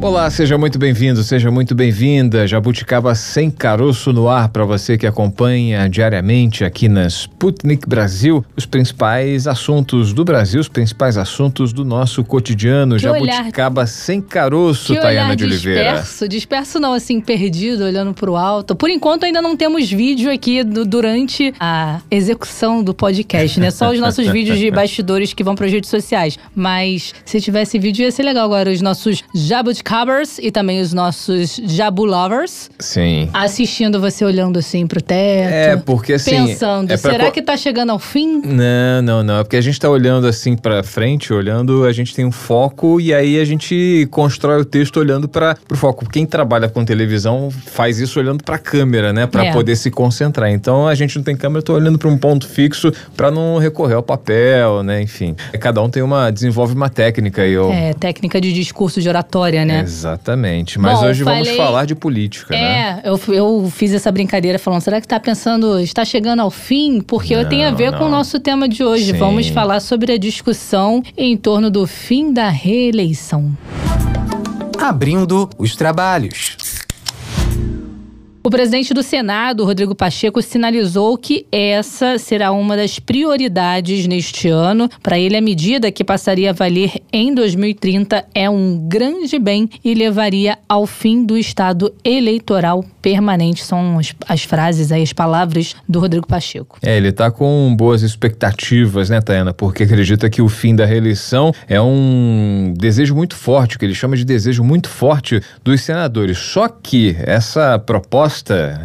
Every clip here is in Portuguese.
Olá, seja muito bem-vindo, seja muito bem-vinda. Jabuticaba sem caroço no ar para você que acompanha diariamente aqui na Sputnik Brasil os principais assuntos do Brasil, os principais assuntos do nosso cotidiano. Que Jabuticaba olhar... sem caroço, que Tayana de Oliveira. Disperso, disperso não, assim, perdido, olhando para o alto. Por enquanto ainda não temos vídeo aqui do, durante a execução do podcast, né? Só os nossos vídeos de bastidores que vão para as redes sociais. Mas se tivesse vídeo ia ser legal agora, os nossos Jabuticaba Covers e também os nossos Jabu Lovers. Sim. Assistindo você olhando assim pro teto. É, porque assim. Pensando, é será co... que tá chegando ao fim? Não, não, não. É porque a gente tá olhando assim pra frente, olhando, a gente tem um foco e aí a gente constrói o texto olhando para pro foco. Quem trabalha com televisão faz isso olhando pra câmera, né? Pra É. poder se concentrar. Então a gente não tem câmera, eu tô olhando pra um ponto fixo pra não recorrer ao papel, né? Enfim. Cada um tem uma. desenvolve uma técnica e eu. É, técnica de discurso de oratória, né? Exatamente. Mas Bom, hoje vamos falei- falar de política, né? É, eu, eu fiz essa brincadeira falando, será que tá pensando, está chegando ao fim? Porque Não, tem a ver com o não. nosso tema de hoje. Sim. Vamos falar sobre a discussão em torno do fim da reeleição. Abrindo os trabalhos. O presidente do Senado, Rodrigo Pacheco, sinalizou que essa será uma das prioridades neste ano. Para ele, a medida que passaria a valer em 2030 é um grande bem e levaria ao fim do estado eleitoral permanente. São as, as frases, aí, as palavras do Rodrigo Pacheco. É, ele tá com boas expectativas, né, Tayana? Porque acredita que o fim da reeleição é um desejo muito forte, que ele chama de desejo muito forte dos senadores. Só que essa proposta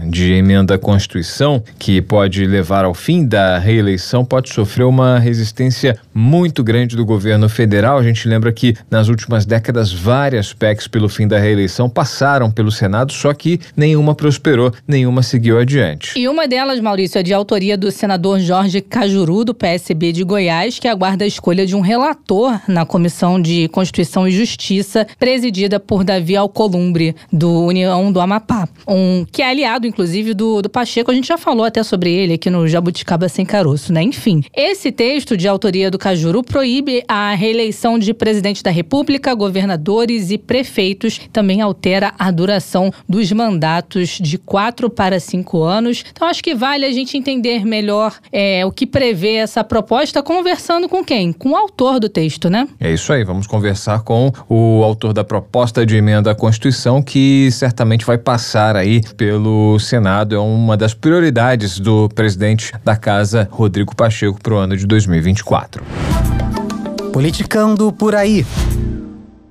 de emenda à Constituição, que pode levar ao fim da reeleição, pode sofrer uma resistência muito grande do governo federal. A gente lembra que nas últimas décadas várias PECs pelo fim da reeleição passaram pelo Senado, só que nenhuma prosperou, nenhuma seguiu adiante. E uma delas, Maurício, é de autoria do senador Jorge Cajuru, do PSB de Goiás, que aguarda a escolha de um relator na Comissão de Constituição e Justiça, presidida por Davi Alcolumbre, do União do Amapá. Um, que é aliado, inclusive, do, do Pacheco. A gente já falou até sobre ele aqui no Jabuticaba Sem Caroço, né? Enfim, esse texto de autoria do Cajuru proíbe a reeleição de presidente da República, governadores e prefeitos. Também altera a duração dos mandatos de quatro para cinco anos. Então, acho que vale a gente entender melhor é, o que prevê essa proposta, conversando com quem? Com o autor do texto, né? É isso aí, vamos conversar com o autor da proposta de emenda à Constituição, que certamente vai passar aí pelo Senado. É uma das prioridades do presidente da Casa, Rodrigo Pacheco, para o ano de 2024. Politicando por aí.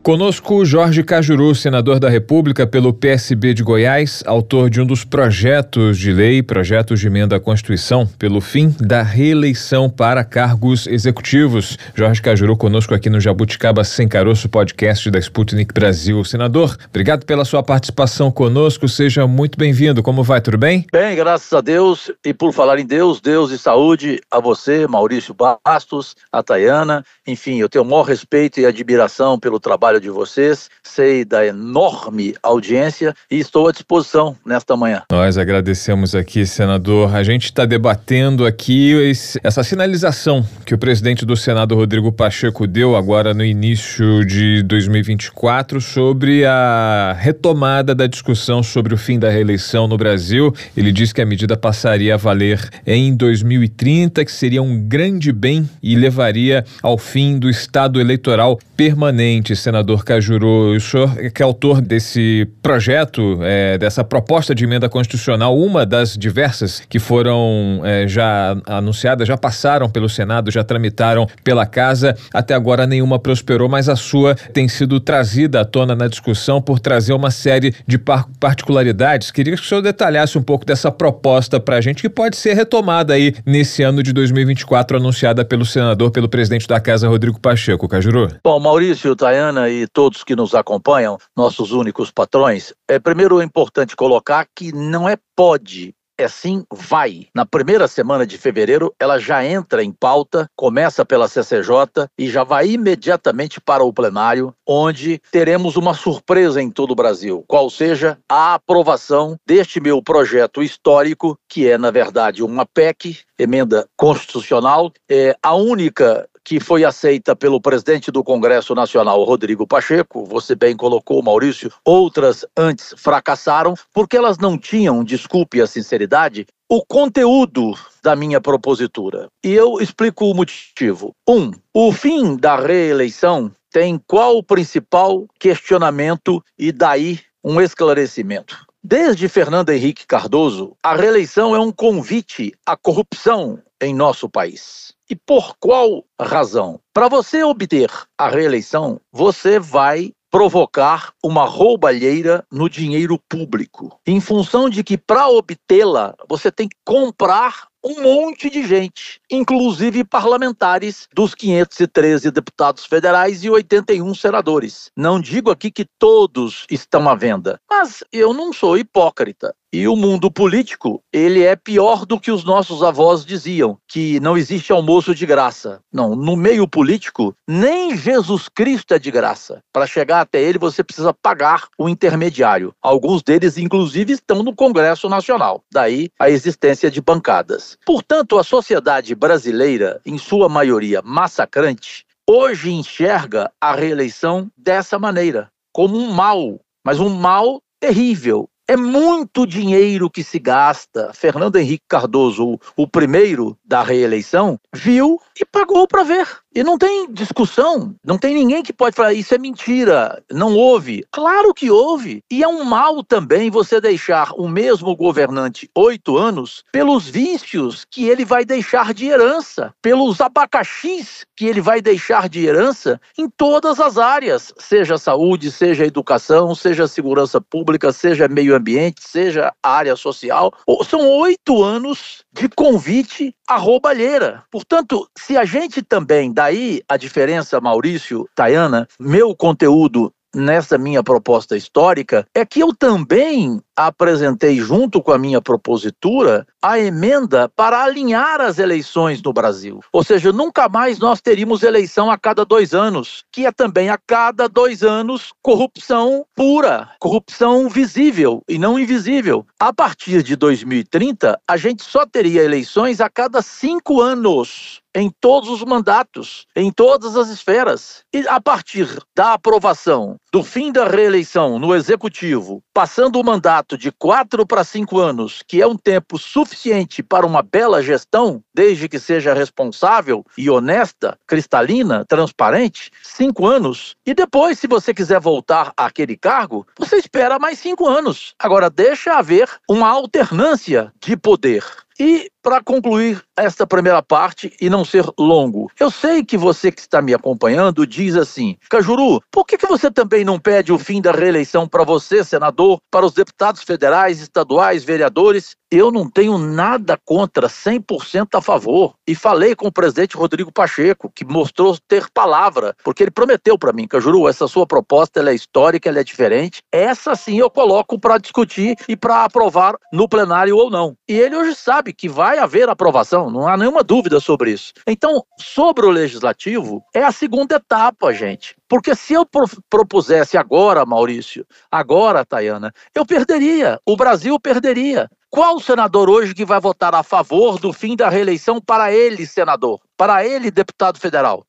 Conosco Jorge Cajuru, senador da República pelo PSB de Goiás, autor de um dos projetos de lei, projetos de emenda à Constituição, pelo fim da reeleição para cargos executivos. Jorge Cajuru conosco aqui no Jabuticaba Sem Caroço, podcast da Sputnik Brasil. Senador, obrigado pela sua participação conosco, seja muito bem-vindo. Como vai, tudo bem? Bem, graças a Deus. E por falar em Deus, Deus e saúde a você, Maurício Bastos, a Tayana. Enfim, eu tenho o maior respeito e admiração pelo trabalho de vocês. Sei da enorme audiência e estou à disposição nesta manhã. Nós agradecemos aqui, senador. A gente está debatendo aqui essa sinalização que o presidente do Senado, Rodrigo Pacheco, deu agora no início de 2024 sobre a retomada da discussão sobre o fim da reeleição no Brasil. Ele diz que a medida passaria a valer em 2030, que seria um grande bem e levaria ao fim do estado eleitoral permanente. Senador Cajuru, o senhor que é autor desse projeto, é, dessa proposta de emenda constitucional, uma das diversas que foram é, já anunciadas, já passaram pelo Senado, já tramitaram pela casa, até agora nenhuma prosperou, mas a sua tem sido trazida à tona na discussão por trazer uma série de par- particularidades. Queria que o senhor detalhasse um pouco dessa proposta para a gente, que pode ser retomada aí nesse ano de 2024, anunciada pelo senador, pelo presidente da casa, Rodrigo Pacheco. Cajuru? Bom, Maurício, Tayana e todos que nos acompanham, nossos únicos patrões, é primeiro é importante colocar que não é pode é sim, vai. Na primeira semana de fevereiro, ela já entra em pauta, começa pela CCJ e já vai imediatamente para o plenário, onde teremos uma surpresa em todo o Brasil, qual seja a aprovação deste meu projeto histórico, que é, na verdade, uma PEC, emenda constitucional, é a única que foi aceita pelo presidente do Congresso Nacional, Rodrigo Pacheco, você bem colocou, Maurício, outras antes fracassaram, porque elas não tinham, desculpe a sinceridade, o conteúdo da minha propositura. E eu explico o motivo. Um, o fim da reeleição tem qual o principal questionamento e daí um esclarecimento. Desde Fernando Henrique Cardoso, a reeleição é um convite à corrupção em nosso país. E por qual razão? Para você obter a reeleição, você vai provocar uma roubalheira no dinheiro público, em função de que para obtê-la você tem que comprar um monte de gente, inclusive parlamentares dos 513 deputados federais e 81 senadores. Não digo aqui que todos estão à venda, mas eu não sou hipócrita. E o mundo político, ele é pior do que os nossos avós diziam, que não existe almoço de graça. Não, no meio político, nem Jesus Cristo é de graça. Para chegar até ele, você precisa pagar o intermediário. Alguns deles, inclusive, estão no Congresso Nacional. Daí a existência de bancadas. Portanto, a sociedade brasileira, em sua maioria massacrante, hoje enxerga a reeleição dessa maneira, como um mal, mas um mal terrível, é muito dinheiro que se gasta. Fernando Henrique Cardoso, o, primeiro da reeleição, viu e pagou para ver. E não tem discussão, não tem ninguém que pode falar isso é mentira, não houve. Claro que houve. E é um mal também você deixar o mesmo governante oito anos pelos vícios que ele vai deixar de herança, pelos abacaxis que ele vai deixar de herança em todas as áreas, seja saúde, seja educação, seja segurança pública, seja meio ambiente, seja área social. São oito anos de convite à roubalheira. Portanto, se a gente também, daí a diferença, Maurício, Tayana, meu conteúdo nessa minha proposta histórica é que eu também apresentei, junto com a minha propositura, a emenda para alinhar as eleições no Brasil. Ou seja, nunca mais nós teríamos eleição a cada dois anos, que é também a cada dois anos corrupção pura, corrupção visível e não invisível. A partir de 2030, a gente só teria eleições a cada cinco anos em todos os mandatos, em todas as esferas. E a partir da aprovação do fim da reeleição no executivo, passando o mandato de quatro para cinco anos, que é um tempo suficiente para uma bela gestão, desde que seja responsável e honesta, cristalina, transparente, cinco anos. E depois, se você quiser voltar àquele cargo, você espera mais cinco anos. Agora, deixa haver uma alternância de poder. E para concluir esta primeira parte e não ser longo, eu sei que você que está me acompanhando diz assim: Cajuru, por que, que você também não pede o fim da reeleição para você, senador, para os deputados federais, estaduais, vereadores? Eu não tenho nada contra, 100% a favor. E falei com o presidente Rodrigo Pacheco, que mostrou ter palavra, porque ele prometeu para mim, Cajuru, essa sua proposta ela é histórica, ela é diferente. Essa sim eu coloco para discutir e para aprovar no plenário ou não. E ele hoje sabe que vai haver aprovação, não há nenhuma dúvida sobre isso. Então, sobre o legislativo, é a segunda etapa, gente. Porque se eu propusesse agora, Maurício, agora, Tayana, eu perderia, o Brasil perderia. Qual senador hoje que vai votar a favor do fim da reeleição para ele, senador? Para ele, deputado federal?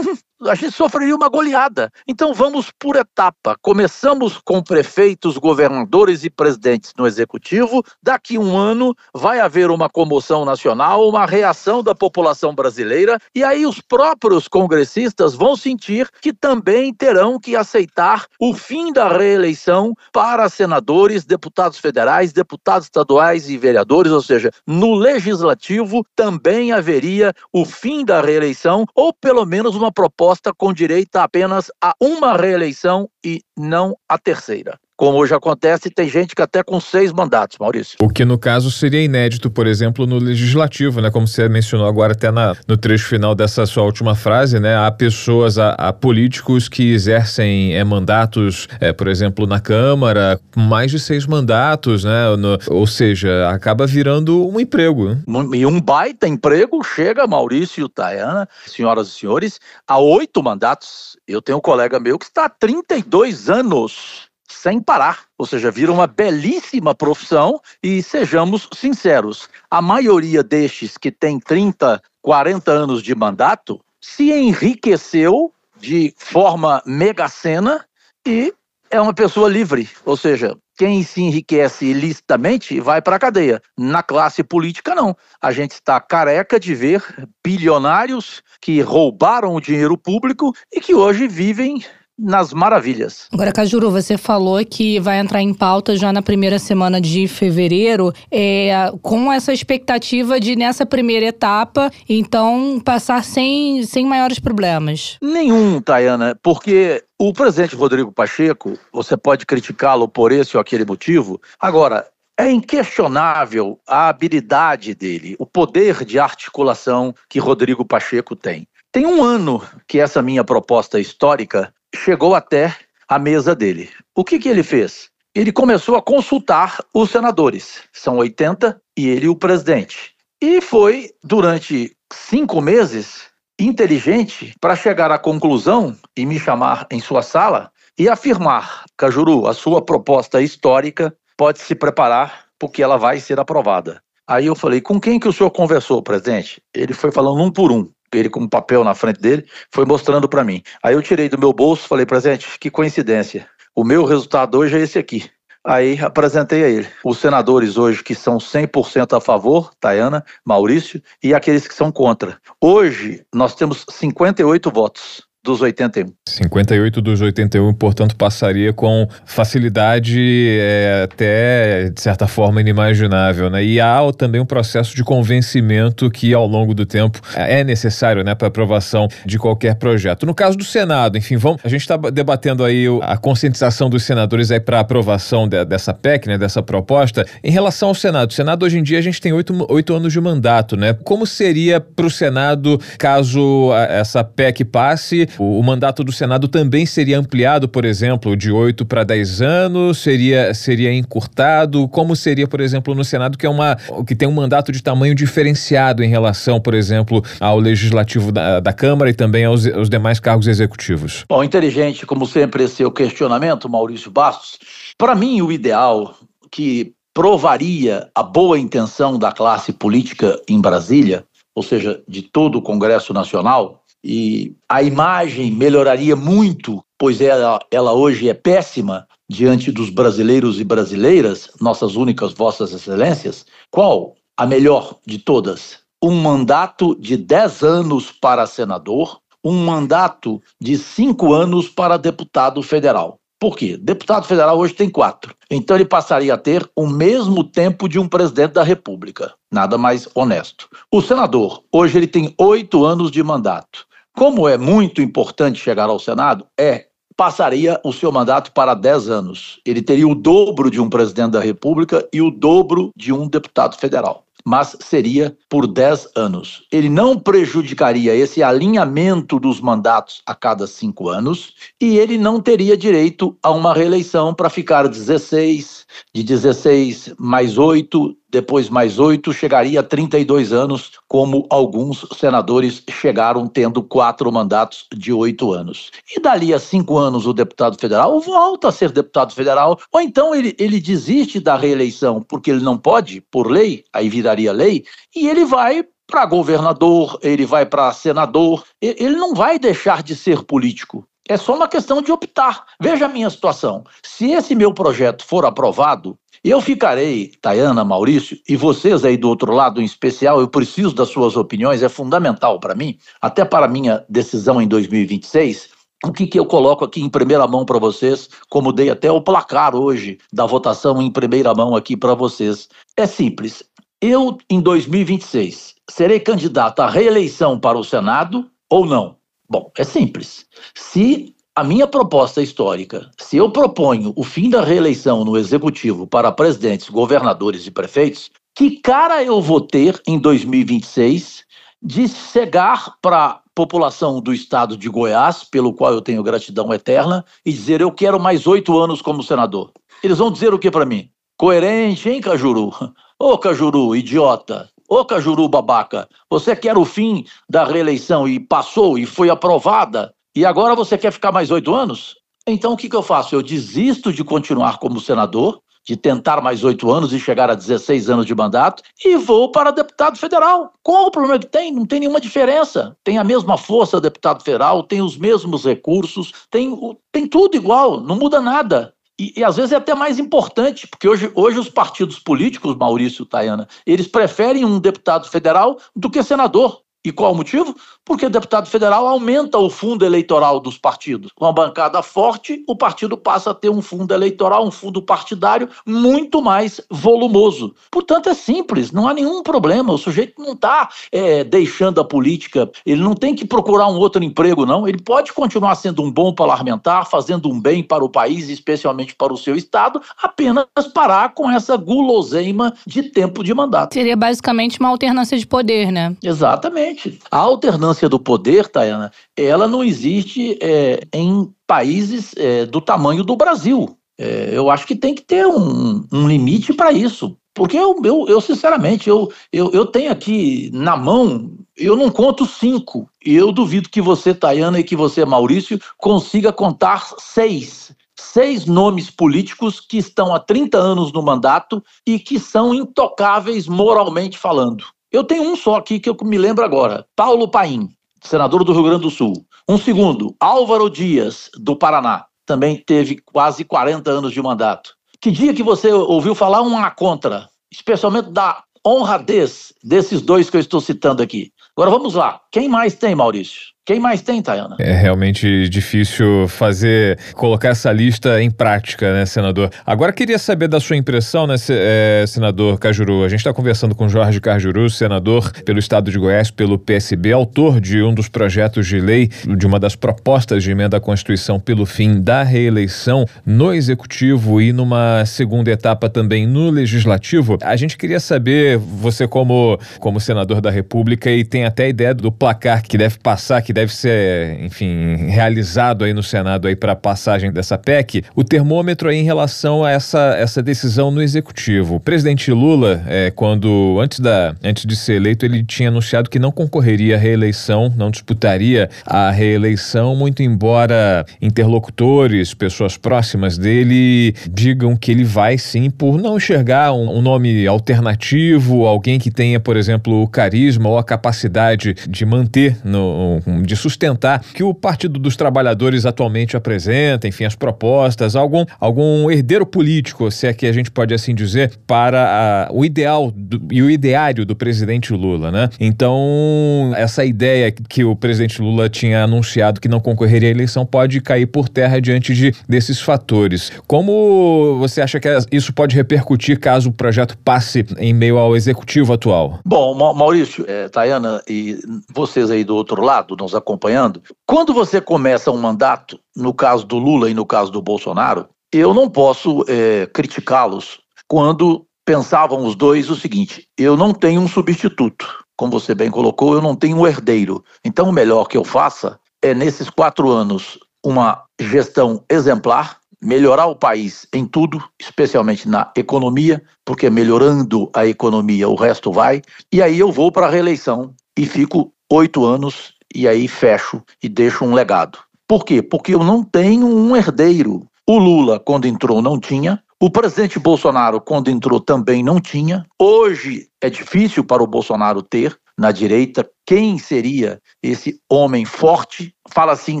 a gente sofreria uma goleada. Então vamos por etapa. Começamos com prefeitos, governadores e presidentes no executivo. Daqui um ano vai haver uma comoção nacional, uma reação da população brasileira, e aí os próprios congressistas vão sentir que também terão que aceitar o fim da reeleição para senadores, deputados federais, deputados estaduais e vereadores, ou seja, no legislativo também haveria o fim da reeleição ou pelo menos uma proposta com direito apenas a uma reeleição e não a terceira. Como hoje acontece, tem gente que até com seis mandatos, Maurício. O que no caso seria inédito, por exemplo, no legislativo, né? Como você mencionou agora até na, no trecho final dessa sua última frase, né? Há pessoas, há, há políticos que exercem é, mandatos, é, por exemplo, na Câmara, mais de seis mandatos, né? No, ou seja, acaba virando um emprego. Né? E um baita emprego chega, Maurício e Tayana, senhoras e senhores, a oito mandatos. Eu tenho um colega meu que está há 32 anos sem parar. Ou seja, vira uma belíssima profissão e sejamos sinceros, a maioria destes que tem 30, 40 anos de mandato se enriqueceu de forma megacena e é uma pessoa livre, ou seja, quem se enriquece ilicitamente vai para a cadeia. Na classe política, não. A gente está careca de ver bilionários que roubaram o dinheiro público e que hoje vivem nas maravilhas. Agora, Cajuru, você falou que vai entrar em pauta já na primeira semana de fevereiro, é, com essa expectativa de, nessa primeira etapa, então, passar sem, sem maiores problemas. Nenhum, Tayana, porque o presidente Rodrigo Pacheco, você pode criticá-lo por esse ou aquele motivo. Agora, é inquestionável a habilidade dele, o poder de articulação que Rodrigo Pacheco tem. Tem um ano que essa minha proposta histórica chegou até a mesa dele. O que, que ele fez? Ele começou a consultar os senadores, são 80, e ele o presidente. E foi, durante cinco meses, inteligente para chegar à conclusão e me chamar em sua sala e afirmar: Cajuru, a sua proposta histórica pode se preparar porque ela vai ser aprovada. Aí eu falei: com quem que o senhor conversou, presidente? Ele foi falando um por um ele com um papel na frente dele, foi mostrando para mim. Aí eu tirei do meu bolso, falei, presente, que coincidência. O meu resultado hoje é esse aqui. Aí apresentei a ele. Os senadores hoje que são 100% a favor, Tayana, Maurício, e aqueles que são contra. Hoje nós temos 58 votos dos 81. 58 dos 81, portanto, passaria com facilidade é, até, de certa forma, inimaginável. Né? E há também um processo de convencimento que, ao longo do tempo, é necessário né, para aprovação de qualquer projeto. No caso do Senado, enfim, vamos, a gente está debatendo aí a conscientização dos senadores para aprovação de, dessa PEC, né, dessa proposta. Em relação ao Senado, o Senado, hoje em dia, a gente tem oito, oito anos de mandato. Né? Como seria para o Senado caso essa PEC passe? O, o, mandato do Senado também seria ampliado, por exemplo, de 8 para 10 anos, seria, seria encurtado? Como seria, por exemplo, no Senado, que, é uma, que tem um mandato de tamanho diferenciado em relação, por exemplo, ao legislativo da, da Câmara e também aos, aos demais cargos executivos? Bom, inteligente, como sempre, esse é o questionamento, Maurício Bastos. Para mim, o ideal que provaria a boa intenção da classe política em Brasília, ou seja, de todo o Congresso Nacional, e a imagem melhoraria muito, pois ela, ela hoje é péssima diante dos brasileiros e brasileiras, nossas únicas vossas excelências. Qual a melhor de todas? Um mandato de 10 anos para senador, um mandato de 5 anos para deputado federal. Por quê? Deputado federal hoje tem quatro. Então ele passaria a ter o mesmo tempo de um presidente da República. Nada mais honesto. O senador, hoje ele tem oito anos de mandato. Como é muito importante chegar ao Senado, é passaria o seu mandato para 10 anos. Ele teria o dobro de um presidente da República e o dobro de um deputado federal mas seria por 10 anos. Ele não prejudicaria esse alinhamento dos mandatos a cada cinco anos e ele não teria direito a uma reeleição para ficar 16, de 16 mais 8, depois mais 8, chegaria a 32 anos, como alguns senadores chegaram tendo quatro mandatos de oito anos. E dali a cinco anos o deputado federal volta a ser deputado federal, ou então ele, ele desiste da reeleição porque ele não pode, por lei, aí viraria lei, e ele vai para governador, ele vai para senador, ele não vai deixar de ser político. É só uma questão de optar. Veja a minha situação. Se esse meu projeto for aprovado, eu ficarei, Tayana, Maurício, e vocês aí do outro lado, em especial, eu preciso das suas opiniões, é fundamental para mim, até para a minha decisão em 2026. O que, que eu coloco aqui em primeira mão para vocês, como dei até o placar hoje da votação em primeira mão aqui para vocês? É simples. Eu, em 2026, serei candidato à reeleição para o Senado ou não? Bom, é simples. Se a minha proposta histórica, se eu proponho o fim da reeleição no executivo para presidentes, governadores e prefeitos, que cara eu vou ter em 2026 de chegar para a população do estado de Goiás, pelo qual eu tenho gratidão eterna, e dizer eu quero mais oito anos como senador? Eles vão dizer o que para mim? Coerente, hein, Cajuru? Ô, Cajuru, idiota. Ô, Cajuru, babaca. Você quer o fim da reeleição e passou e foi aprovada? E agora você quer ficar mais oito anos? Então o que, que eu faço? Eu desisto de continuar como senador, de tentar mais oito anos e chegar a 16 anos de mandato, e vou para deputado federal. Qual o problema que tem? Não tem nenhuma diferença. Tem a mesma força deputado federal, tem os mesmos recursos, tem, tem tudo igual, não muda nada. E, e, às vezes é até mais importante, porque hoje, hoje os partidos políticos, Maurício Tayana, eles preferem um deputado federal do que senador. E qual o motivo? Porque o deputado federal aumenta o fundo eleitoral dos partidos. Com uma bancada forte, o partido passa a ter um fundo eleitoral, um fundo partidário muito mais volumoso. Portanto, é simples, não há nenhum problema. O sujeito não está é, deixando a política, ele não tem que procurar um outro emprego, não. Ele pode continuar sendo um bom parlamentar, fazendo um bem para o país, especialmente para o seu Estado, apenas parar com essa guloseima de tempo de mandato. Seria basicamente uma alternância de poder, né? Exatamente. A alternância do poder, Tayana, ela não existe é, em países é, do tamanho do Brasil. É, eu acho que tem que ter um, um limite para isso. Porque eu, eu, eu sinceramente, eu, eu, eu, tenho aqui na mão, eu não conto cinco. E eu duvido que você, Tayana, e que você, Maurício, consiga contar seis. Seis nomes políticos que estão há 30 anos no mandato e que são intocáveis moralmente falando. Eu tenho um só aqui que eu me lembro agora: Paulo Paim, senador do Rio Grande do Sul. Um segundo, Álvaro Dias, do Paraná. Também teve quase 40 anos de mandato. Que dia que você ouviu falar uma contra, especialmente da honradez desses dois que eu estou citando aqui? Agora vamos lá. Quem mais tem, Maurício? Quem mais tem, Tayana? É realmente difícil fazer, colocar essa lista em prática, né, senador? Agora queria saber da sua impressão, né, é, senador Cajuru? A gente está conversando com Jorge Cajuru, senador pelo estado de Goiás, pelo PSB, autor de um dos projetos de lei, de uma das propostas de emenda à Constituição pelo fim da reeleição no Executivo e numa segunda etapa também no Legislativo. A gente queria saber, você como, como senador da República e tem até a ideia do placar que deve passar, que deve ser, enfim, realizado aí no Senado aí para a passagem dessa PEC, o termômetro aí em relação a essa, essa decisão no Executivo. O presidente Lula, é, quando antes, da, antes de ser eleito, ele tinha anunciado que não concorreria à reeleição, não disputaria a reeleição, muito embora interlocutores, pessoas próximas dele, digam que ele vai sim por não enxergar um, um nome alternativo, alguém que tenha, por exemplo, o carisma ou a capacidade de manter no, de sustentar que o Partido dos Trabalhadores atualmente apresenta, enfim, as propostas, algum, algum herdeiro político, se é que a gente pode assim dizer, para a, o ideal do, e o ideário do presidente Lula, né? Então, essa ideia que o presidente Lula tinha anunciado que não concorreria à eleição pode cair por terra diante de, desses fatores. Como você acha que isso pode repercutir caso o projeto passe em meio ao executivo atual? Bom, Maurício, é, Tayana e vocês aí do outro lado, nos acompanhando, quando você começa um mandato, no caso do Lula e no caso do Bolsonaro, eu não posso é, criticá-los quando pensavam os dois o seguinte: eu não tenho um substituto. Como você bem colocou, eu não tenho um herdeiro. Então, o melhor que eu faça é, nesses quatro anos, uma gestão exemplar, melhorar o país em tudo, especialmente na economia, porque melhorando a economia o resto vai. E aí eu vou para a reeleição e fico oito anos e aí fecho e deixo um legado. Por quê? Porque eu não tenho um herdeiro. O Lula, quando entrou, não tinha. O presidente Bolsonaro, quando entrou, também não tinha. Hoje é difícil para o Bolsonaro ter na direita quem seria esse homem forte. Fala assim,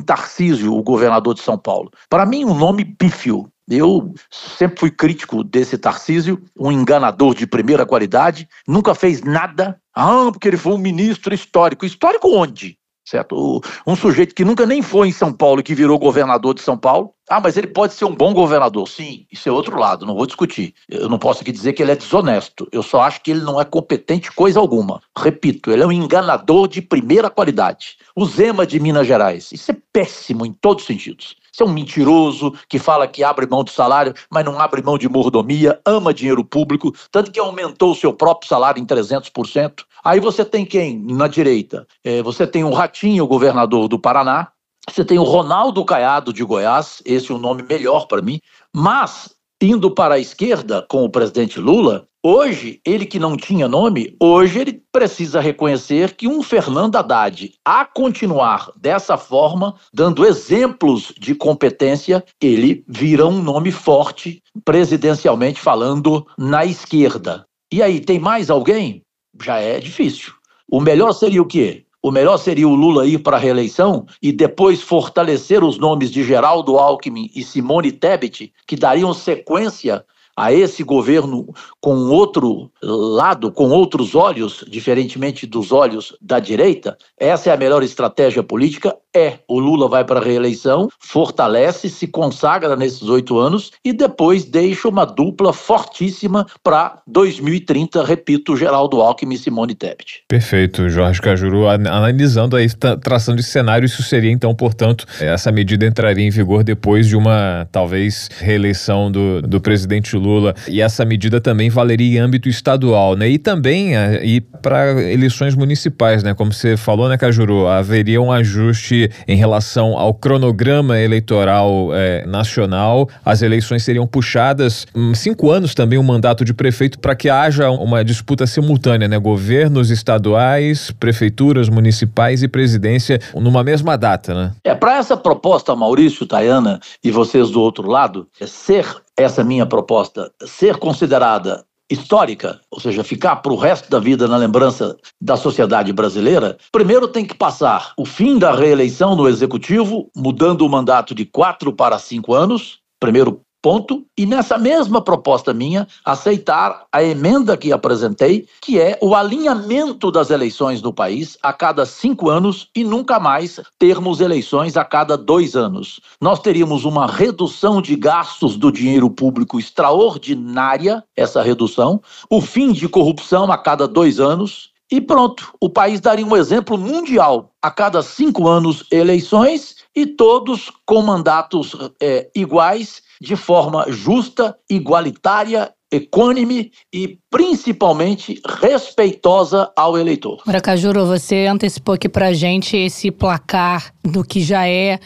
Tarcísio, o governador de São Paulo. Para mim, um nome pífio. Eu sempre fui crítico desse Tarcísio, um enganador de primeira qualidade, nunca fez nada. Ah, porque ele foi um ministro histórico. Histórico onde? Certo? Um sujeito que nunca nem foi em São Paulo e que virou governador de São Paulo, Ah, mas ele pode ser um bom governador. Sim, isso é outro lado, não vou discutir. Eu não posso aqui dizer que ele é desonesto. Eu só acho que ele não é competente coisa alguma. Repito, ele é um enganador de primeira qualidade. O Zema de Minas Gerais. Isso é péssimo em todos os sentidos. Isso é um mentiroso que fala que abre mão do salário, mas não abre mão de mordomia, ama dinheiro público, tanto que aumentou o seu próprio salário em 300%. Aí você tem quem na direita? É, você tem o Ratinho, governador do Paraná, você tem o Ronaldo Caiado de Goiás, esse é o nome melhor para mim, mas indo para a esquerda com o presidente Lula, hoje, ele que não tinha nome, hoje ele precisa reconhecer que um Fernando Haddad, a continuar dessa forma, dando exemplos de competência, ele vira um nome forte, presidencialmente falando, na esquerda. E aí, tem mais alguém? Já é difícil. O melhor seria o quê? O melhor seria o Lula ir para a reeleição e depois fortalecer os nomes de Geraldo Alckmin e Simone Tebet, que dariam sequência a esse governo com outro lado, com outros olhos, diferentemente dos olhos da direita? Essa é a melhor estratégia política? É. O Lula vai para a reeleição, fortalece, se consagra nesses oito anos e depois deixa uma dupla fortíssima para 2030, repito, Geraldo Alckmin e Simone Tebet. Perfeito, Jorge Cajuru. Analisando aí, traçando esse cenário, isso seria então, portanto, essa medida entraria em vigor depois de uma, talvez, reeleição do, do presidente Lula Lula. E essa medida também valeria em âmbito estadual, né? E também é, e para eleições municipais, né? Como você falou, né, Cajuru? Haveria um ajuste em relação ao cronograma eleitoral é, nacional. As eleições seriam puxadas hum, cinco anos também o um mandato de prefeito para que haja uma disputa simultânea, né? Governos estaduais, prefeituras municipais e presidência numa mesma data, né? É, para essa proposta, Maurício, Tayana e vocês do outro lado, é ser essa minha proposta ser considerada histórica, ou seja, ficar para o resto da vida na lembrança da sociedade brasileira, primeiro tem que passar o fim da reeleição no executivo, mudando o mandato de quatro para cinco anos, primeiro ponto, e nessa mesma proposta minha, aceitar a emenda que apresentei, que é o alinhamento das eleições no país a cada cinco anos e nunca mais termos eleições a cada dois anos. Nós teríamos uma redução de gastos do dinheiro público extraordinária, essa redução, o fim de corrupção a cada dois anos, e pronto, o país daria um exemplo mundial. A cada cinco anos, eleições e todos com mandatos é, iguais de forma justa, igualitária, equânime e principalmente respeitosa ao eleitor. Maracajuro, você antecipou aqui pra gente esse placar do que já é.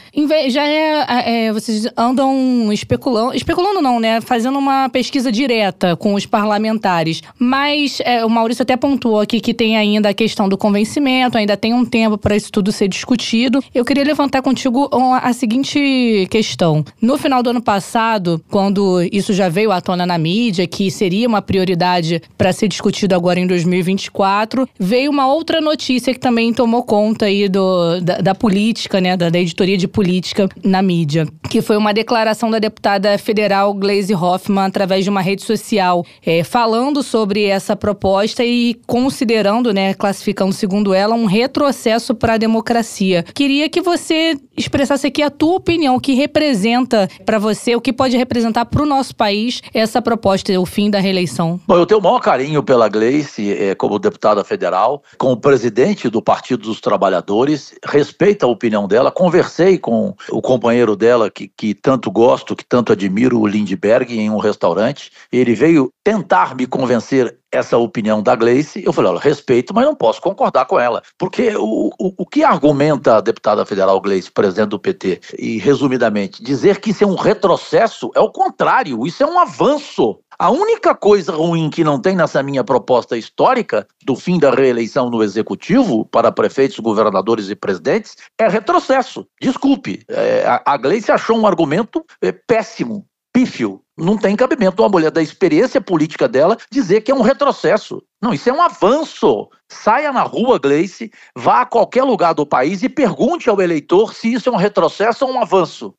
Já é. é vocês andam especulando. Especulando não, né? Fazendo uma pesquisa direta com os parlamentares. Mas é, o Maurício até pontuou aqui que tem ainda a questão do convencimento, ainda tem um tempo para isso tudo ser discutido. Eu queria levantar contigo a seguinte questão. No final do ano passado, quando isso já veio à tona na mídia, que seria uma prioridade para ser discutido agora em 2024. Veio uma outra notícia que também tomou conta aí do, da, da política, né, da, da, editoria de política na mídia, que foi uma declaração da deputada federal Glaze Hoffman através de uma rede social, é, falando sobre essa proposta e considerando, né, classificando segundo ela, um retrocesso para a democracia. Queria que você expressasse aqui a tua opinião, o que representa para você, o que pode representar para o nosso país essa proposta, o fim da reeleição. Bom, eu tenho maior carinho pela Gleice é, como deputada federal, como presidente do Partido dos Trabalhadores, respeito a opinião dela, conversei com o companheiro dela que, que tanto gosto, que tanto admiro, o Lindbergh, em um restaurante. Ele veio tentar me convencer essa opinião da Gleice, eu falei, olha, respeito, mas não posso concordar com ela. Porque o, o, o que argumenta a deputada federal Gleice, presidente do PT, e resumidamente, dizer que isso é um retrocesso é o contrário, isso é um avanço. A única coisa ruim que não tem nessa minha proposta histórica do fim da reeleição no executivo para prefeitos, governadores e presidentes é retrocesso. Desculpe, é, a, Gleice achou um argumento é, péssimo, pífio. Não tem cabimento uma mulher da experiência política dela dizer que é um retrocesso. Não, isso é um avanço. Saia na rua, Gleice, vá a qualquer lugar do país e pergunte ao eleitor se isso é um retrocesso ou um avanço.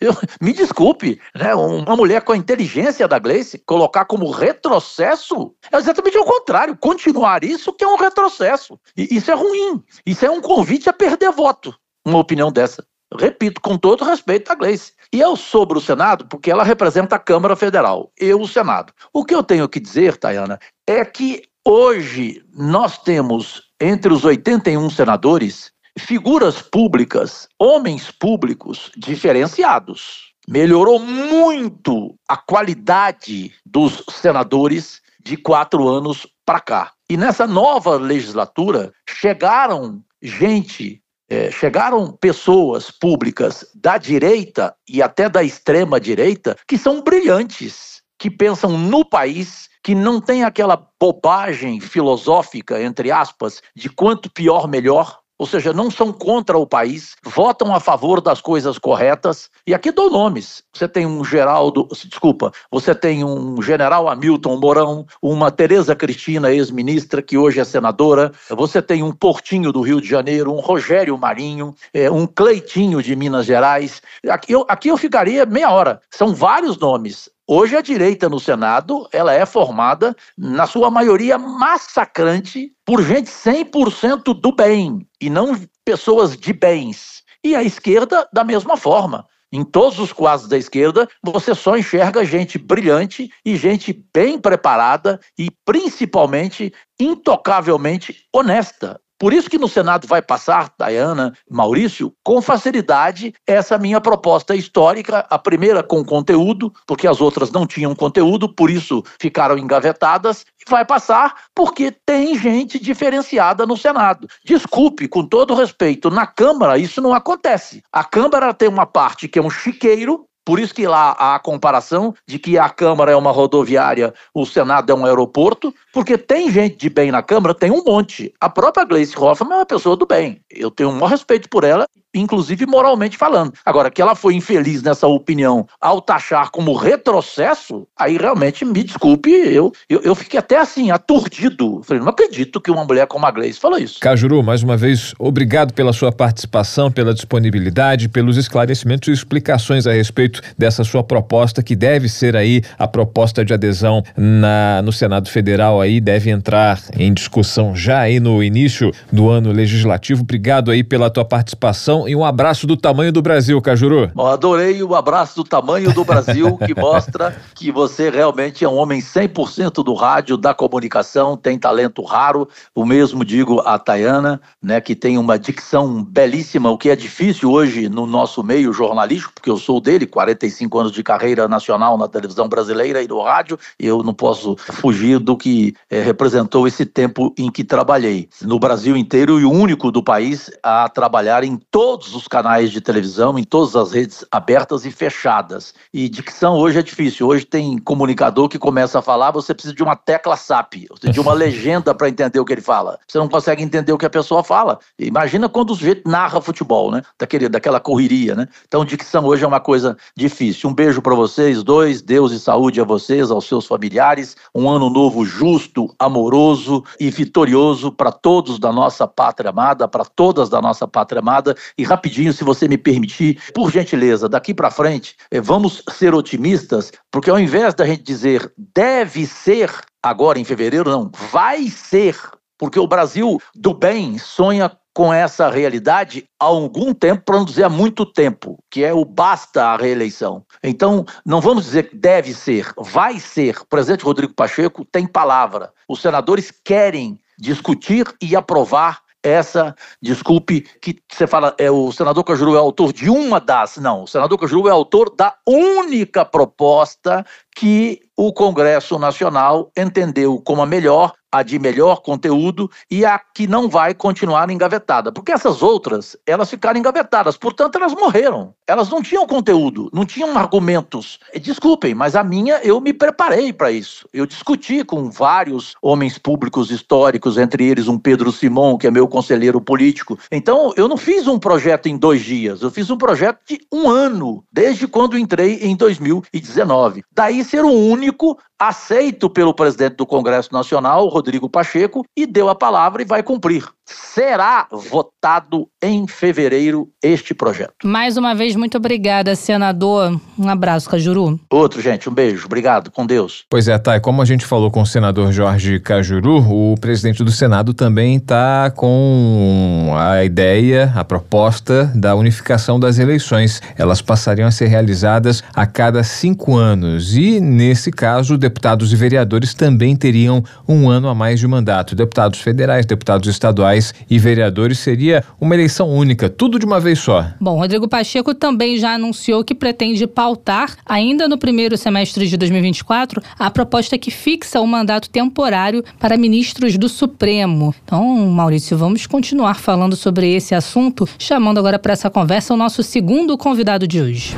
Eu, me desculpe, né? uma mulher com a inteligência da Gleice colocar como retrocesso é exatamente o contrário. Continuar isso que é um retrocesso. E isso é ruim. Isso é um convite a perder voto. Uma opinião dessa. Repito, com todo respeito à Gleice. E eu sobre o Senado porque ela representa a Câmara Federal, eu o Senado. O que eu tenho que dizer, Tayana, é que hoje nós temos entre os 81 senadores figuras públicas, homens públicos diferenciados. Melhorou muito a qualidade dos senadores de quatro anos para cá. E nessa nova legislatura chegaram gente, é, chegaram pessoas públicas da direita e até da extrema direita que são brilhantes, que pensam no país, que não tem aquela bobagem filosófica, entre aspas, de quanto pior melhor, ou seja, não são contra o país, votam a favor das coisas corretas. E aqui dou nomes. Você tem um Geraldo, desculpa, você tem um general Hamilton Mourão, uma Tereza Cristina, ex-ministra, que hoje é senadora, você tem um Portinho do Rio de Janeiro, um Rogério Marinho, é, um Cleitinho de Minas Gerais. Aqui eu, aqui eu ficaria meia hora. São vários nomes. Hoje a direita no Senado, ela é formada na sua maioria massacrante por gente 100% do bem e não pessoas de bens. E a esquerda da mesma forma. Em todos os quadros da esquerda, você só enxerga gente brilhante e gente bem preparada e principalmente intocavelmente honesta. Por isso que no Senado vai passar, Dayana, Maurício, com facilidade essa minha proposta histórica, a primeira com conteúdo, porque as outras não tinham conteúdo, por isso ficaram engavetadas, e vai passar porque tem gente diferenciada no Senado. Desculpe, com todo respeito, na Câmara isso não acontece. A Câmara tem uma parte que é um chiqueiro, por isso que lá há a comparação de que a Câmara é uma rodoviária, o Senado é um aeroporto, porque tem gente de bem na Câmara, tem um monte. A própria Gleice Hoffmann é uma pessoa do bem. Eu tenho um maior respeito por ela, inclusive moralmente falando. Agora, que ela foi infeliz nessa opinião ao taxar como retrocesso, aí realmente me desculpe, eu, eu, eu fiquei até assim, aturdido. Falei, não acredito que uma mulher como a Gleice falou isso. Cajuru, mais uma vez, obrigado pela sua participação, pela disponibilidade, pelos esclarecimentos e explicações a respeito dessa sua proposta, que deve ser aí a proposta de adesão na, no Senado Federal aí, deve entrar em discussão já aí no início do ano legislativo. Obrigado aí pela tua participação e um abraço do tamanho do Brasil, Cajuru. adorei o abraço do tamanho do Brasil, que mostra que você realmente é um homem 100% do rádio, da comunicação, tem talento raro. O mesmo digo a Tayana, né, que tem uma dicção belíssima, o que é difícil hoje no nosso meio jornalístico, porque eu sou dele, 45 anos de carreira nacional na televisão brasileira e no rádio, eu não posso fugir do que é, representou esse tempo em que trabalhei. No Brasil inteiro e o único do país a trabalhar em todos os canais de televisão, em todas as redes abertas e fechadas. E dicção hoje é difícil. Hoje tem comunicador que começa a falar, você precisa de uma tecla SAP, de uma legenda para entender o que ele fala. Você não consegue entender o que a pessoa fala. Imagina quando o sujeito narra futebol, né? Daquele, daquela correria, né? Então, dicção hoje é uma coisa difícil. Um beijo para vocês dois, Deus e saúde a vocês, aos seus familiares. Um ano novo justo, amoroso e vitorioso para todos da nossa pátria amada, para todas da nossa pátria amada. E rapidinho, se você me permitir, por gentileza, daqui para frente, eh, vamos ser otimistas, porque ao invés da gente dizer deve ser agora em fevereiro, não, vai ser porque o Brasil do bem sonha com essa realidade há algum tempo, para não dizer há muito tempo, que é o basta a reeleição. Então, não vamos dizer que deve ser, vai ser. O presidente Rodrigo Pacheco tem palavra. Os senadores querem discutir e aprovar essa, desculpe, que você fala, é o senador Cajuru é autor de uma das, não, o senador Cajuru é autor da única proposta que o Congresso Nacional entendeu como a melhor a de melhor conteúdo e a que não vai continuar engavetada. Porque essas outras, elas ficaram engavetadas, portanto, elas morreram. Elas não tinham conteúdo, não tinham argumentos. Desculpem, mas a minha, eu me preparei para isso. Eu discuti com vários homens públicos históricos, entre eles um Pedro Simon, que é meu conselheiro político. Então, eu não fiz um projeto em dois dias, eu fiz um projeto de um ano, desde quando entrei em 2019. Daí ser o único aceito pelo presidente do Congresso Nacional, Rodrigo Pacheco, e deu a palavra e vai cumprir. Será votado em fevereiro este projeto. Mais uma vez, muito obrigada, senador. Um abraço, Cajuru. Outro, gente, um beijo. Obrigado. Com Deus. Pois é, Thay, como a gente falou com o senador Jorge Cajuru, o presidente do Senado também está com a ideia, a proposta da unificação das eleições. Elas passariam a ser realizadas a cada cinco anos. E, nesse caso, deputados e vereadores também teriam um ano a mais de mandato. Deputados federais, deputados estaduais e vereadores seria uma eleição única, tudo de uma vez só. Bom, Rodrigo Pacheco também já anunciou que pretende pautar, ainda no primeiro semestre de 2024, a proposta que fixa o mandato temporário para ministros do Supremo. Então, Maurício, vamos continuar falando sobre esse assunto, chamando agora para essa conversa o nosso segundo convidado de hoje.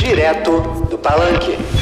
Direto do Palanque.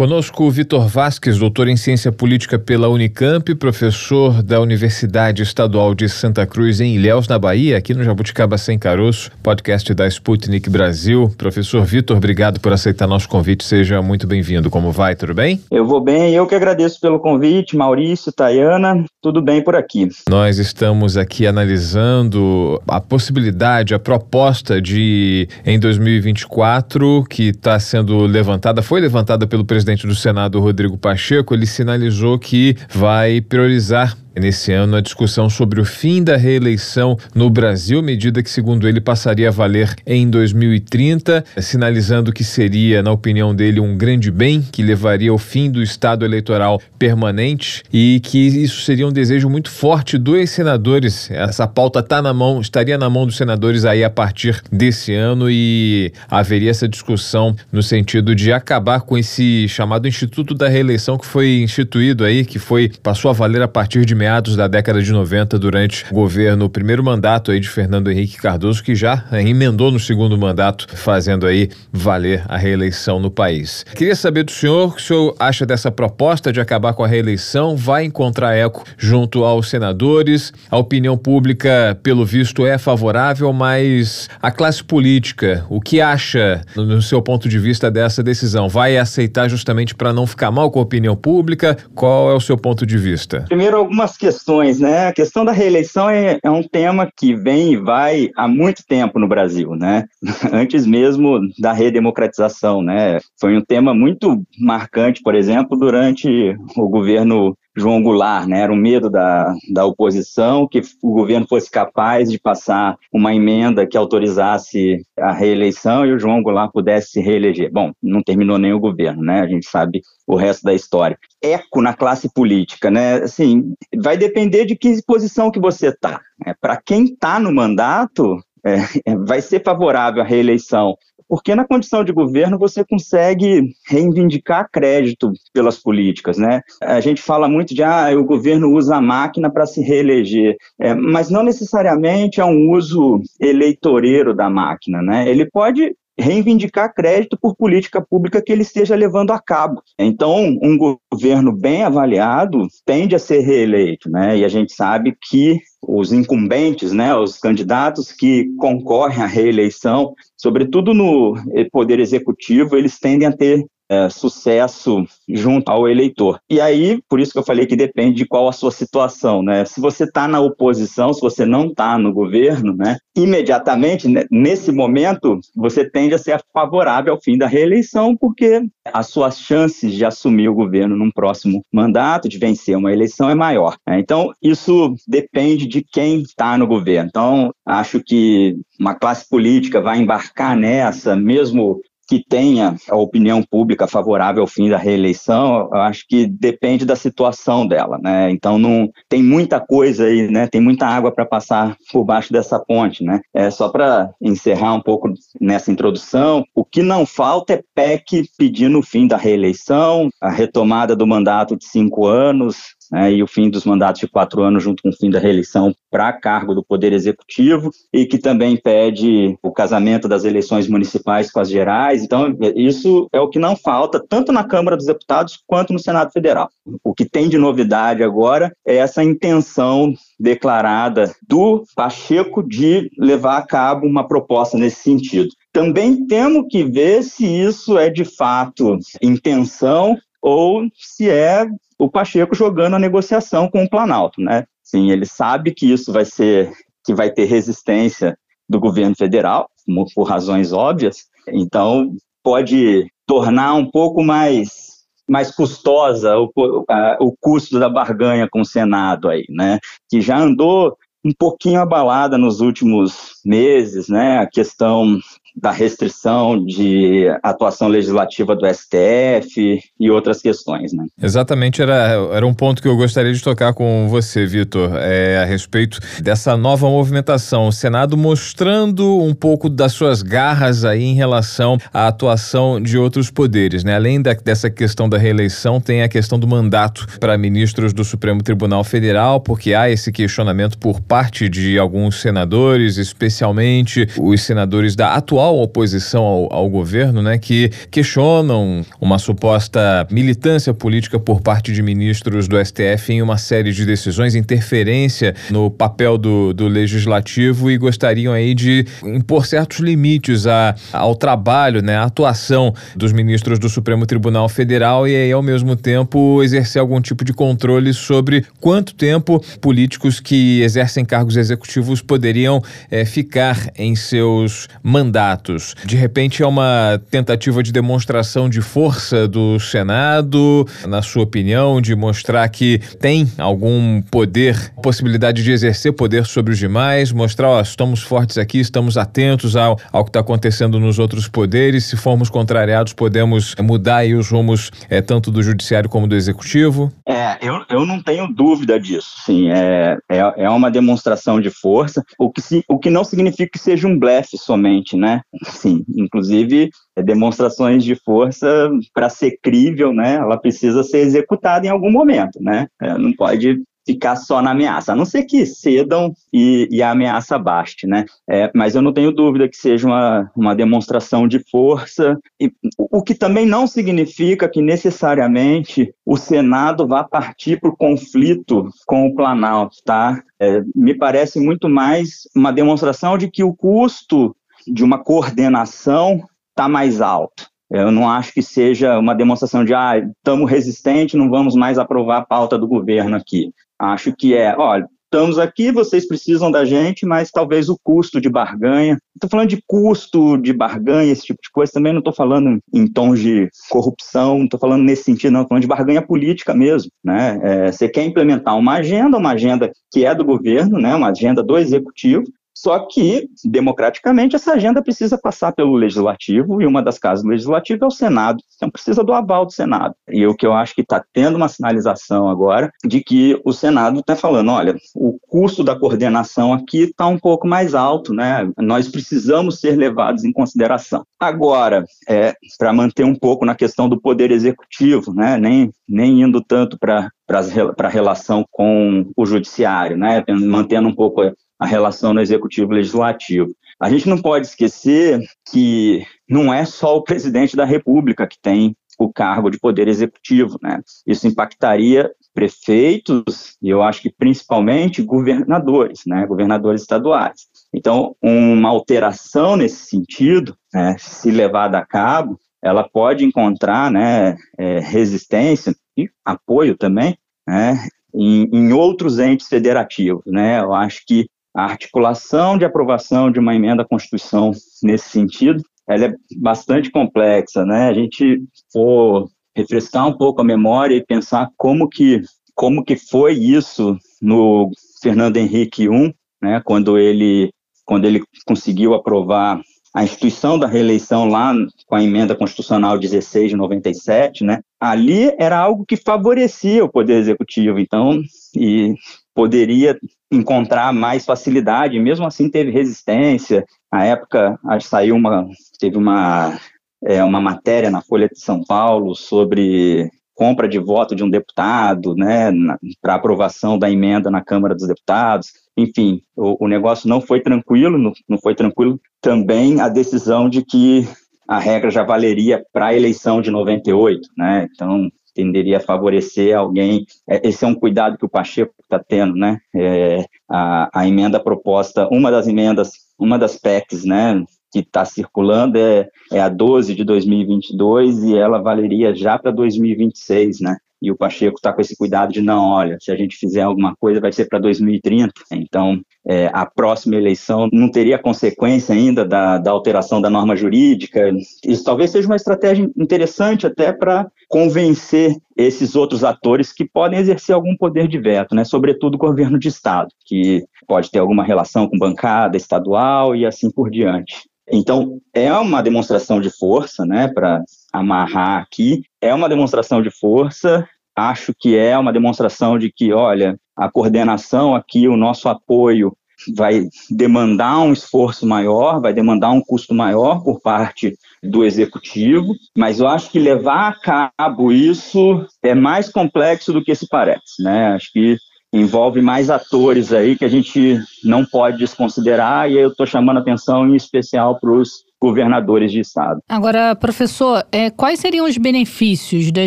Conosco o Vitor Vasques, doutor em Ciência Política pela Unicamp, professor da Universidade Estadual de Santa Cruz em Ilhéus, na Bahia, aqui no Jabuticaba Sem Caroço, podcast da Sputnik Brasil. Professor Vitor, obrigado por aceitar nosso convite, seja muito bem-vindo. Como vai, tudo bem? Eu vou bem, eu que agradeço pelo convite, Maurício, Tayana, tudo bem por aqui. Nós estamos aqui analisando a possibilidade, a proposta de, em 2024, que está sendo levantada, foi levantada pelo presidente presidente do Senado, Rodrigo Pacheco, ele sinalizou que vai priorizar nesse ano a discussão sobre o fim da reeleição no Brasil, medida que, segundo ele, passaria a valer em 2030, sinalizando que seria, na opinião dele, um grande bem que levaria ao fim do estado eleitoral permanente e que isso seria um desejo muito forte dos senadores. Essa pauta está na mão, estaria na mão dos senadores aí a partir desse ano e haveria essa discussão no sentido de acabar com esse chamado Instituto da Reeleição que foi instituído aí, que foi passou a valer a partir de meados da década de 90, durante o governo, o primeiro mandato aí de Fernando Henrique Cardoso, que já emendou no segundo mandato, fazendo aí valer a reeleição no país. Queria saber do senhor o que o senhor acha dessa proposta de acabar com a reeleição, vai encontrar eco junto aos senadores, a opinião pública, pelo visto, é favorável, mas a classe política, o que acha, no seu ponto de vista, dessa decisão? Vai aceitar justamente para não ficar mal com a opinião pública? Qual é o seu ponto de vista? Primeiro, algumas algumas questões, né? A questão da reeleição é, é, um tema que vem e vai há muito tempo no Brasil, né? Antes mesmo da redemocratização, né? Foi um tema muito marcante, por exemplo, durante o governo João Goulart, né? Era um medo da, da oposição que o governo fosse capaz de passar uma emenda que autorizasse a reeleição e o João Goulart pudesse se reeleger. Bom, não terminou nem o governo, né? A gente sabe o resto da história. Eco na classe política, né? Assim, vai depender de que posição que você está. Né? Para quem está no mandato, é, vai ser favorável à reeleição porque na condição de governo você consegue reivindicar crédito pelas políticas, né? A gente fala muito de ah, o governo usa a máquina para se reeleger, é, mas não necessariamente é um uso eleitoreiro da máquina, né? Ele pode reivindicar crédito por política pública que ele esteja levando a cabo. Então, um governo bem avaliado tende a ser reeleito, né? E a gente sabe que os incumbentes, né, os candidatos que concorrem à reeleição, sobretudo no poder executivo, eles tendem a ter é, sucesso junto ao eleitor. E aí, por isso que eu falei que depende de qual a sua situação, né? Se você está na oposição, se você não está no governo, né? Imediatamente, né, nesse momento, você tende a ser favorável ao fim da reeleição, porque as suas chances de assumir o governo num próximo mandato, de vencer uma eleição, é maior. Né? Então, isso depende de quem está no governo. Então, acho que uma classe política vai embarcar nessa, mesmo que tenha a opinião pública favorável ao fim da reeleição, eu acho que depende da situação dela, né? Então não tem muita coisa aí, né? Tem muita água para passar por baixo dessa ponte, né? É só para encerrar um pouco nessa introdução, o que não falta é PEC pedindo o fim da reeleição, a retomada do mandato de cinco anos, né, e o fim dos mandatos de quatro anos, junto com o fim da reeleição para cargo do Poder Executivo, e que também pede o casamento das eleições municipais com as gerais. Então, isso é o que não falta, tanto na Câmara dos Deputados quanto no Senado Federal. O que tem de novidade agora é essa intenção declarada do Pacheco de levar a cabo uma proposta nesse sentido. Também temos que ver se isso é de fato intenção ou se é o Pacheco jogando a negociação com o Planalto, né? Sim, ele sabe que isso vai ser, que vai ter resistência do governo federal, por razões óbvias, então pode tornar um pouco mais mais custosa o, a, o custo da barganha com o Senado aí, né? Que já andou um pouquinho abalada nos últimos meses, né? A questão da restrição de atuação legislativa do STF e outras questões, né? Exatamente, era, era um ponto que eu gostaria de tocar com você, Vitor, é, a respeito dessa nova movimentação. O Senado mostrando um pouco das suas garras aí em relação à atuação de outros poderes, né? Além da, dessa questão da reeleição, tem a questão do mandato para ministros do Supremo Tribunal Federal, porque há esse questionamento por parte de alguns senadores, especialmente os senadores da atual atual oposição ao, ao governo, né, que questionam uma suposta militância política por parte de ministros do STF em uma série de decisões, interferência no papel do, do legislativo e gostariam aí de impor certos limites a, ao trabalho, né, à atuação dos ministros do Supremo Tribunal Federal e aí, ao mesmo tempo, exercer algum tipo de controle sobre quanto tempo políticos que exercem cargos executivos poderiam é, ficar em seus mandatos mandatos. De repente é uma tentativa de demonstração de força do Senado, na sua opinião, de mostrar que tem algum poder, possibilidade de exercer poder sobre os demais, mostrar, ó, estamos fortes aqui, estamos atentos ao, ao que está acontecendo nos outros poderes, se formos contrariados podemos mudar os rumos é, tanto do judiciário como do executivo? É, eu, eu não tenho dúvida disso, sim, é, é, é uma demonstração de força, o que, se, o que não significa que seja um blefe somente, né? Sim, inclusive é, demonstrações de força para ser crível, né? Ela precisa ser executada em algum momento, né? É, não pode ficar só na ameaça, a não ser que cedam e, e a ameaça baste, né? É, mas eu não tenho dúvida que seja uma, uma demonstração de força, e, o que também não significa que necessariamente o Senado vá partir para o conflito com o Planalto, tá? É, me parece muito mais uma demonstração de que o custo de uma coordenação está mais alto. Eu não acho que seja uma demonstração de, ah, estamos resistentes, não vamos mais aprovar a pauta do governo aqui. Acho que é, olha, estamos aqui, vocês precisam da gente, mas talvez o custo de barganha. Estou falando de custo de barganha, esse tipo de coisa, também não estou falando em tons de corrupção, não estou falando nesse sentido, não, estou falando de barganha política mesmo. Né? É, você quer implementar uma agenda, uma agenda que é do governo, né? uma agenda do executivo, só que, democraticamente, essa agenda precisa passar pelo legislativo, e uma das casas do legislativo é o Senado. Então, precisa do aval do Senado. E o que eu acho que está tendo uma sinalização agora de que o Senado está falando: olha, o custo da coordenação aqui está um pouco mais alto, né? Nós precisamos ser levados em consideração. Agora, é, para manter um pouco na questão do poder executivo, né? Nem, nem indo tanto para a relação com o judiciário, né? Mantendo um pouco a relação no executivo legislativo. A gente não pode esquecer que não é só o presidente da República que tem o cargo de poder executivo, né? Isso impactaria prefeitos e eu acho que principalmente governadores, né? Governadores estaduais. Então, uma alteração nesse sentido, né, se levada a cabo, ela pode encontrar, né, é, resistência e apoio também, né, em, em outros entes federativos, né? Eu acho que a articulação de aprovação de uma emenda à Constituição nesse sentido, ela é bastante complexa, né? A gente for refrescar um pouco a memória e pensar como que como que foi isso no Fernando Henrique I, né? Quando ele quando ele conseguiu aprovar a instituição da reeleição lá com a emenda constitucional 16 de 97, né? Ali era algo que favorecia o poder executivo, então e poderia encontrar mais facilidade, mesmo assim teve resistência. Na época, saiu uma, teve uma, é, uma matéria na Folha de São Paulo sobre compra de voto de um deputado, né, para aprovação da emenda na Câmara dos Deputados. Enfim, o, o negócio não foi tranquilo, não, não foi tranquilo também a decisão de que a regra já valeria para a eleição de 98, né? Então, tenderia a favorecer alguém. É, esse é um cuidado que o Pacheco está tendo, né? É, a, a emenda proposta, uma das emendas, uma das PECs, né? que está circulando é, é a 12 de 2022 e ela valeria já para 2026, né? E o Pacheco está com esse cuidado de não, olha, se a gente fizer alguma coisa vai ser para 2030, então é, a próxima eleição não teria consequência ainda da, da alteração da norma jurídica. Isso talvez seja uma estratégia interessante até para convencer esses outros atores que podem exercer algum poder de veto, né? sobretudo o governo de Estado, que pode ter alguma relação com bancada estadual e assim por diante. Então, é uma demonstração de força, né, para amarrar aqui, é uma demonstração de força, acho que é uma demonstração de que, olha, a coordenação aqui, o nosso apoio vai demandar um esforço maior, vai demandar um custo maior por parte do executivo, mas eu acho que levar a cabo isso é mais complexo do que se parece, né? Acho que envolve mais atores aí que a gente não pode desconsiderar, e eu estou chamando atenção em especial para os governadores de estado. Agora, professor, é, quais seriam os benefícios da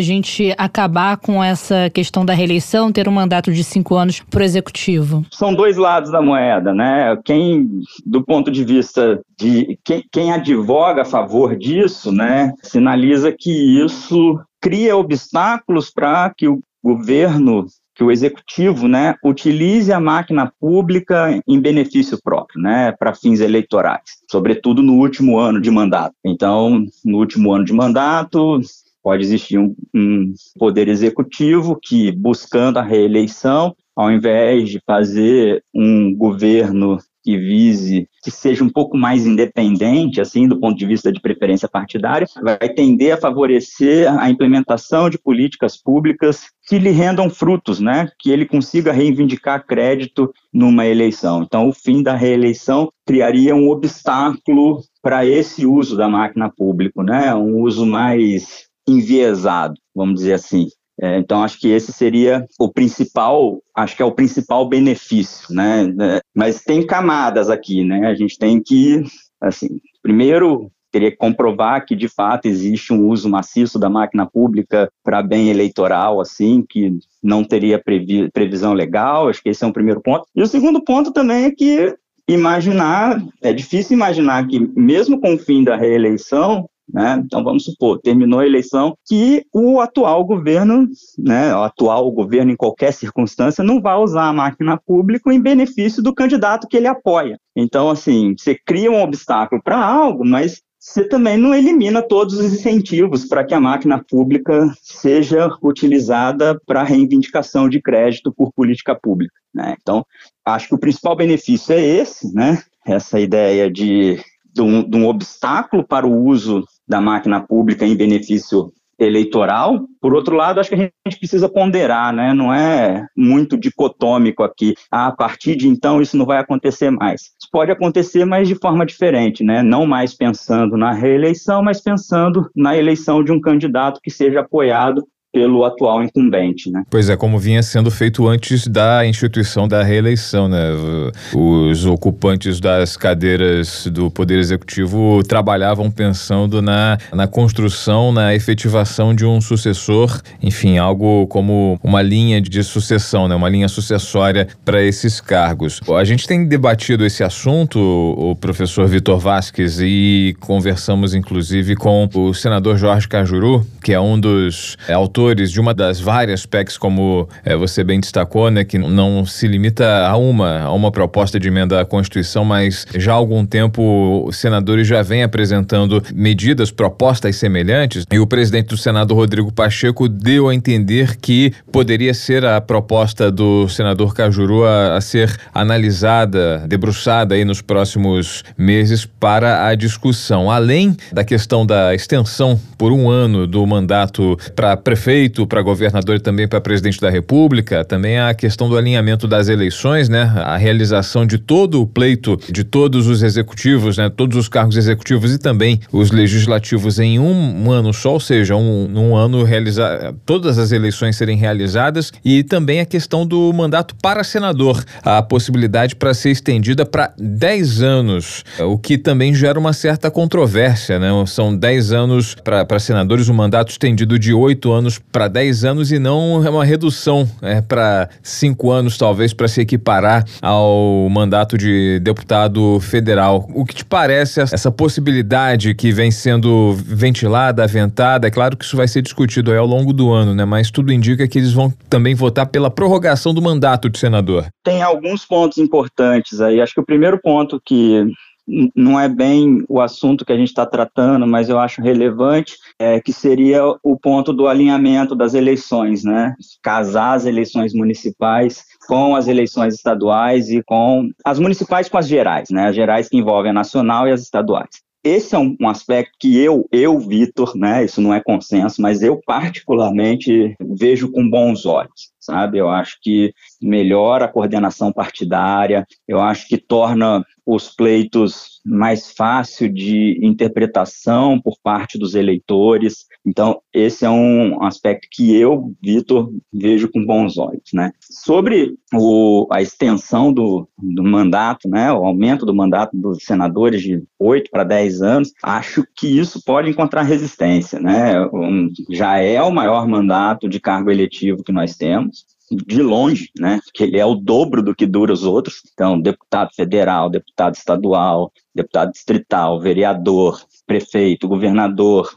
gente acabar com essa questão da reeleição, ter um mandato de cinco anos para o executivo? São dois lados da moeda, né? Quem, do ponto de vista de quem, quem advoga a favor disso, né, sinaliza que isso cria obstáculos para que o governo que o executivo, né, utilize a máquina pública em benefício próprio, né, para fins eleitorais, sobretudo no último ano de mandato. Então, no último ano de mandato, pode existir um, um poder executivo que, buscando a reeleição, ao invés de fazer um governo que vise que seja um pouco mais independente, assim, do ponto de vista de preferência partidária, vai tender a favorecer a implementação de políticas públicas que lhe rendam frutos, né? Que ele consiga reivindicar crédito numa eleição. Então, o fim da reeleição criaria um obstáculo para esse uso da máquina pública, né? Um uso mais enviesado, vamos dizer assim. É, então, acho que esse seria o principal, acho que é o principal benefício, né? É, mas tem camadas aqui, né? A gente tem que, assim, primeiro teria que comprovar que de fato existe um uso maciço da máquina pública para bem eleitoral, assim, que não teria previ previsão legal. Acho que esse é um primeiro ponto. E o segundo ponto também é que imaginar, é difícil imaginar que mesmo com o fim da reeleição, né? Então, vamos supor, terminou a eleição, que o atual governo, né, o atual governo em qualquer circunstância, não vai usar a máquina pública em benefício do candidato que ele apoia. Então, assim, você cria um obstáculo para algo, mas você também não elimina todos os incentivos para que a máquina pública seja utilizada para reivindicação de crédito por política pública. Né? Então, acho que o principal benefício é esse, né? essa ideia de de um, de um obstáculo para o uso da máquina pública em benefício eleitoral. Por outro lado, acho que a gente precisa ponderar, né? Não é muito dicotômico aqui. Ah, a partir de então isso não vai acontecer mais. Isso pode acontecer, mas de forma diferente, né? Não mais pensando na reeleição, mas pensando na eleição de um candidato que seja apoiado pelo atual incumbente, né? Pois é, como vinha sendo feito antes da instituição da reeleição, né? Os ocupantes das cadeiras do Poder Executivo trabalhavam pensando na, na construção, na efetivação de um sucessor, enfim, algo como uma linha de sucessão, né? Uma linha sucessória para esses cargos. A gente tem debatido esse assunto, o professor Vitor Vasques, e conversamos inclusive com o senador Jorge Cajuru, que é um dos autores de uma das várias PECs, como é, você bem destacou, né, que não se limita a uma, a uma proposta de emenda à Constituição, mas já há algum tempo os senadores já vêm apresentando medidas, propostas semelhantes, e o presidente do Senado, Rodrigo Pacheco, deu a entender que poderia ser a proposta do senador Cajuru a, a ser analisada, debruçada aí nos próximos meses para a discussão. Além da questão da extensão por um ano do mandato para prefeito prefeito, para governador e também para presidente da República, também a questão do alinhamento das eleições, né? A realização de todo o pleito de todos os executivos, né? Todos os cargos executivos e também os legislativos em um, ano só, ou seja, um, um ano realizar todas as eleições serem realizadas e também a questão do mandato para senador, a possibilidade para ser estendida para 10 anos, o que também gera uma certa controvérsia, né? São 10 anos para senadores, um mandato estendido de 8 anos para 10 anos e não uma redução é, para 5 anos, talvez, para se equiparar ao mandato de deputado federal. O que te parece essa possibilidade que vem sendo ventilada, aventada? É claro que isso vai ser discutido ao longo do ano, né? Mas tudo indica que eles vão também votar pela prorrogação do mandato de senador. Tem alguns pontos importantes aí. Acho que o primeiro ponto que não é bem o assunto que a gente está tratando, mas eu acho relevante, é, que seria o ponto do alinhamento das eleições, né? Casar as eleições municipais com as eleições estaduais e com as municipais com as gerais, né? As gerais que envolvem a nacional e as estaduais. Esse é um, um aspecto que eu, eu, Vitor, né? Isso não é consenso, mas eu particularmente vejo com bons olhos sabe? Eu acho que melhora a coordenação partidária, eu acho que torna os pleitos mais fácil de interpretação por parte dos eleitores. Então, esse é um aspecto que eu, Vitor, vejo com bons olhos, né? Sobre o, a extensão do, do mandato, né, o aumento do mandato dos senadores de 8 para 10 anos, acho que isso pode encontrar resistência, né? Um, já é o maior mandato de cargo eletivo que nós temos, de longe, né? Que ele é o dobro do que dura os outros. Então, deputado federal, deputado estadual, deputado distrital, vereador, prefeito, governador,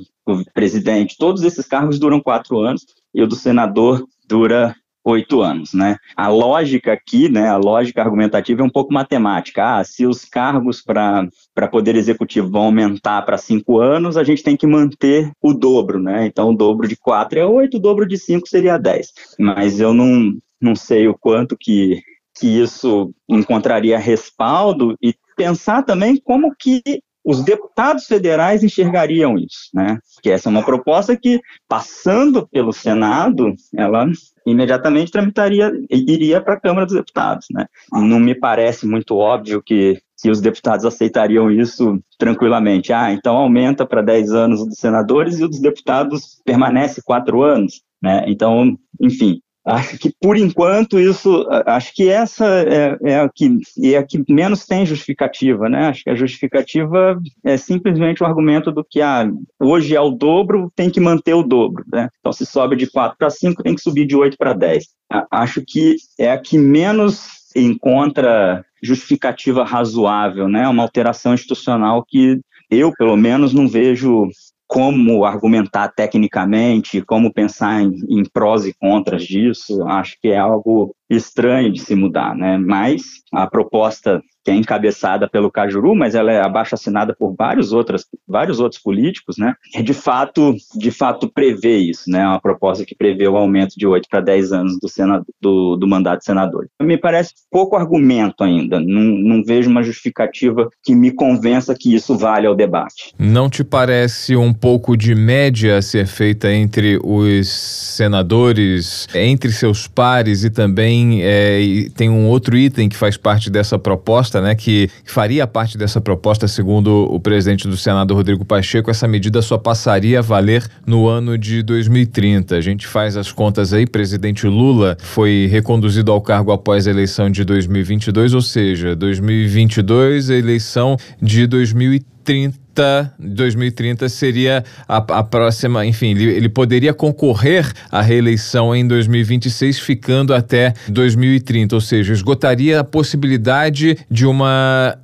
presidente, todos esses cargos duram quatro anos e o do senador dura oito anos, né? A lógica aqui, né, a lógica argumentativa é um pouco matemática. Ah, se os cargos para poder executivo vão aumentar para cinco anos, a gente tem que manter o dobro, né? Então, o dobro de quatro é oito, o dobro de cinco seria dez. Mas eu não, não sei o quanto que, que isso encontraria respaldo e pensar também como que os deputados federais enxergariam isso, né? Que essa é uma proposta que, passando pelo Senado, ela imediatamente tramitaria, iria para a Câmara dos Deputados, né? Não me parece muito óbvio que, que os deputados aceitariam isso tranquilamente. Ah, então aumenta para 10 anos dos senadores e o dos deputados permanece 4 anos, né? Então, enfim, Acho que, por enquanto, isso, acho que essa é, é, a que, é a que menos tem justificativa, né? Acho que a justificativa é simplesmente o argumento do que, ah, hoje é o dobro, tem que manter o dobro, né? Então, se sobe de 4 para 5, tem que subir de 8 para 10. Acho que é a que menos encontra justificativa razoável, né? Uma alteração institucional que eu, pelo menos, não vejo como argumentar tecnicamente, como pensar em, em prós e contras disso, acho que é algo estranho de se mudar, né? Mas a proposta que é encabeçada pelo Cajuru, mas ela é abaixo assinada por vários outros, vários outros políticos, né? É de fato, de fato prevê isso, né? É uma proposta que prevê o aumento de 8 para 10 anos do, senado, do, do mandato de senador. Me parece pouco argumento ainda, não, não vejo uma justificativa que me convença que isso vale ao debate. Não te parece um pouco de média ser feita entre os senadores, entre seus pares e também é, tem um outro item que faz parte dessa proposta proposta, né, que, que faria parte dessa proposta, segundo o presidente do Senado, Rodrigo Pacheco, essa medida só passaria a valer no ano de 2030. A gente faz as contas aí, presidente Lula foi reconduzido ao cargo após a eleição de 2022, ou seja, 2022, a eleição de 2030 2030 seria a, a próxima, enfim, ele, ele, poderia concorrer à reeleição em 2026, ficando até 2030, ou seja, esgotaria a possibilidade de uma,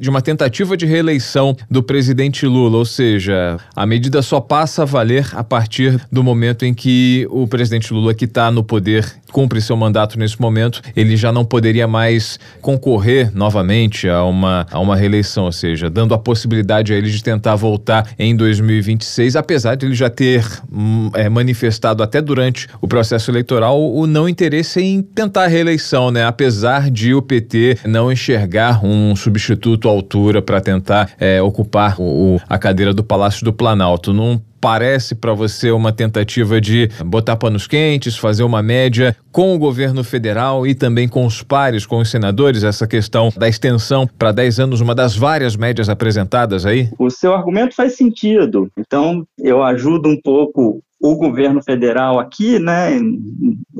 de uma tentativa de reeleição do presidente Lula, ou seja, a medida só passa a valer a partir do momento em que o presidente Lula, que está no poder, cumpre seu mandato nesse momento, ele já não poderia mais concorrer novamente a uma, a uma reeleição, ou seja, dando a possibilidade a ele de tentar voltar em 2026, apesar de ele já ter hum, é, manifestado até durante o processo eleitoral o não interesse em tentar a reeleição, né? Apesar de o PT não enxergar um substituto à altura para tentar é, ocupar o, a cadeira do Palácio do Planalto. Não parece para você uma tentativa de botar panos quentes, fazer uma média com o governo federal e também com os pares, com os senadores, essa questão da extensão para 10 anos, uma das várias médias apresentadas aí? O seu argumento faz sentido. Então, eu ajudo um pouco o governo federal aqui, né,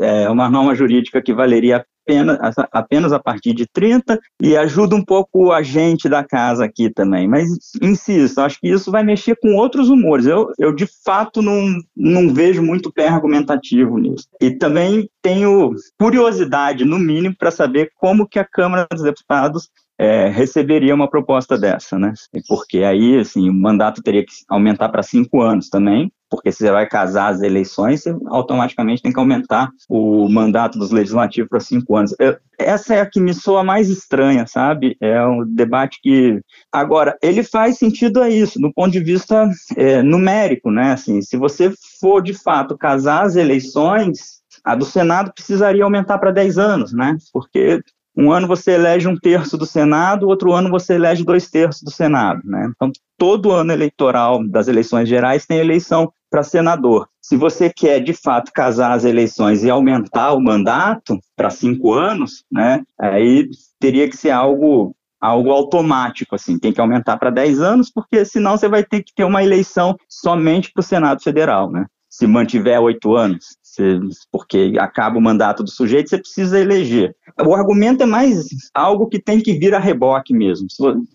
é uma norma jurídica que valeria apenas, apenas a partir de 30 e ajuda um pouco a gente da casa aqui também. Mas, insisto, acho que isso vai mexer com outros humores. Eu, eu de fato, não, não vejo muito pé argumentativo nisso. E também tenho curiosidade, no mínimo, para saber como que a Câmara dos Deputados é, receberia uma proposta dessa, né? Porque aí, assim, o mandato teria que aumentar para cinco anos também, porque se você vai casar as eleições, você automaticamente tem que aumentar o mandato dos legislativos para cinco anos. Eu, essa é a que me soa mais estranha, sabe? É um debate que. Agora, ele faz sentido a isso, do ponto de vista é, numérico, né? Assim, se você for de fato casar as eleições, a do Senado precisaria aumentar para 10 anos, né? Porque um ano você elege um terço do Senado, outro ano você elege dois terços do Senado. Né? Então, todo ano eleitoral das eleições gerais tem eleição para senador. Se você quer, de fato, casar as eleições e aumentar o mandato para cinco anos, né, aí teria que ser algo algo automático, assim, tem que aumentar para 10 anos, porque senão você vai ter que ter uma eleição somente para o Senado Federal, né? Se mantiver oito anos porque acaba o mandato do sujeito, você precisa eleger. O argumento é mais algo que tem que vir a reboque mesmo.